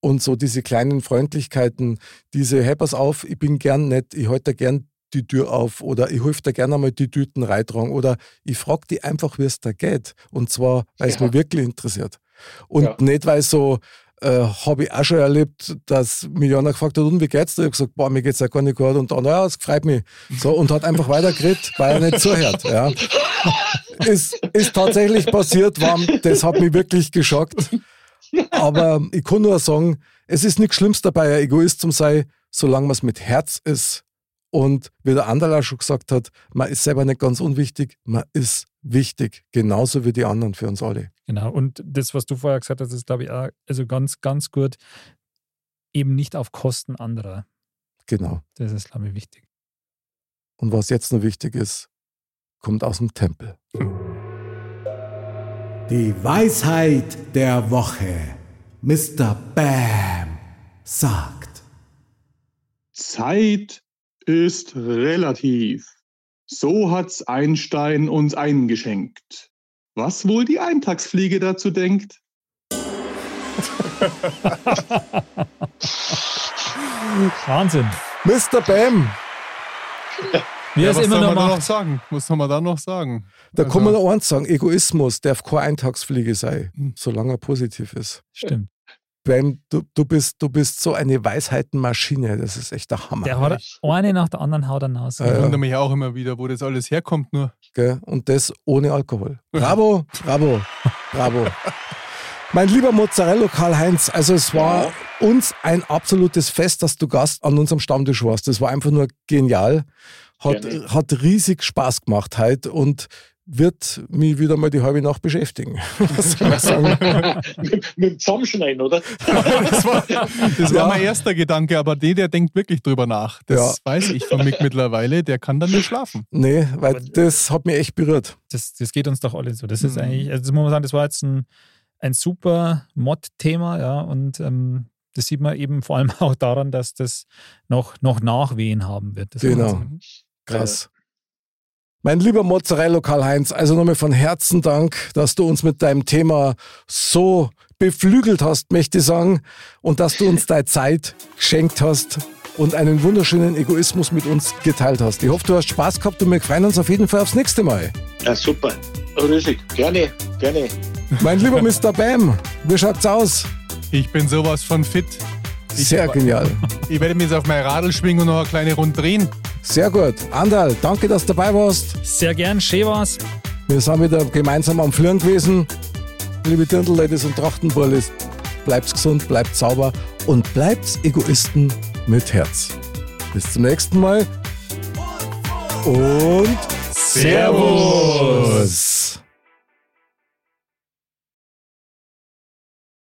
Und so diese kleinen Freundlichkeiten, diese, hey, pass auf, ich bin gern nett, ich halte gern die Tür auf oder ich helfe dir gerne einmal die Tüten reintragen oder ich frage die einfach, wie es da geht. Und zwar, weil es Ja. mich wirklich interessiert. Und Ja. nicht, weil so, äh, habe ich auch schon erlebt, dass mich einer gefragt hat, und wie geht's dir? Ich habe gesagt, boah, mir geht's ja gar nicht gut. Und dann, ja, es freut mich. So, und hat einfach weitergeredet, weil er nicht zuhört. Ja. Ist, ist tatsächlich passiert, war, das hat mich wirklich geschockt. Aber ich kann nur sagen, es ist nichts Schlimmes dabei, ein Egoist zu sein, solange man es mit Herz ist. Und wie der Anderl auch schon gesagt hat, man ist selber nicht ganz unwichtig, man ist wichtig, genauso wie die anderen für uns alle. Genau. Und das, was du vorher gesagt hast, ist, glaube ich, auch also ganz, ganz gut. Eben nicht auf Kosten anderer. Genau. Das ist, glaube ich, wichtig. Und was jetzt noch wichtig ist, kommt aus dem Tempel. Die Weisheit der Woche. Mr. Bam sagt. Zeit ist relativ. So hat's Einstein uns eingeschenkt. Was wohl die Eintagsfliege dazu denkt? Wahnsinn. Mr. Bam, er Ja, was immer soll noch man da noch sagen? Was soll man da noch sagen? Da Also- kann man noch eins sagen: Egoismus darf keine Eintagsfliege sein, Hm. solange er positiv ist. Stimmt. Bam, du, du, bist, du bist so eine Weisheitenmaschine, das ist echt der Hammer. Der hat eine nach der anderen haut er raus. Ja, Ich ja. wundere mich auch immer wieder, wo das alles herkommt. Nur Gell? Und das ohne Alkohol. Bravo, bravo, bravo. Mein lieber Mozzarella Karl-Heinz, also es war uns ein absolutes Fest, dass du Gast an unserem Stammtisch warst. Das war einfach nur genial. Hat, Gerne. hat riesig Spaß gemacht heute und wird mich wieder mal die halbe Nacht beschäftigen. Was soll ich sagen? mit, mit dem Zusammenschneiden, oder? das war, das Ja. war mein erster Gedanke, aber der, der denkt wirklich drüber nach. Das Ja. weiß ich von Mick mittlerweile. Der kann dann nicht schlafen. Nee, weil das hat mich echt berührt. Das, das geht uns doch alle so. Das ist Mhm. eigentlich, also das muss man sagen, das war jetzt ein, ein super Mod-Thema, ja, und ähm, das sieht man eben vor allem auch daran, dass das noch, noch Nachwehen haben wird. Das Genau. Krass. Mein lieber Mozzarella Karl-Heinz, also nochmal von Herzen Dank, dass du uns mit deinem Thema so beflügelt hast, möchte ich sagen, und dass du uns deine Zeit geschenkt hast und einen wunderschönen Egoismus mit uns geteilt hast. Ich hoffe, du hast Spaß gehabt und wir freuen uns auf jeden Fall aufs nächste Mal. Ja, super. Riesig. Gerne, gerne. Mein lieber Mr. Bam, wie schaut's aus? Ich bin sowas von fit. Ich- Sehr genial. Ich werde mir jetzt auf mein Radl schwingen und noch eine kleine Runde drehen. Sehr gut. Andal, danke, dass du dabei warst. Sehr gern, schön war's. Wir sind wieder gemeinsam am Flirren gewesen. Liebe Dirndl-Ladies und Trachtenbullis, bleibt's gesund, bleibt sauber und bleibt Egoisten mit Herz. Bis zum nächsten Mal und Servus.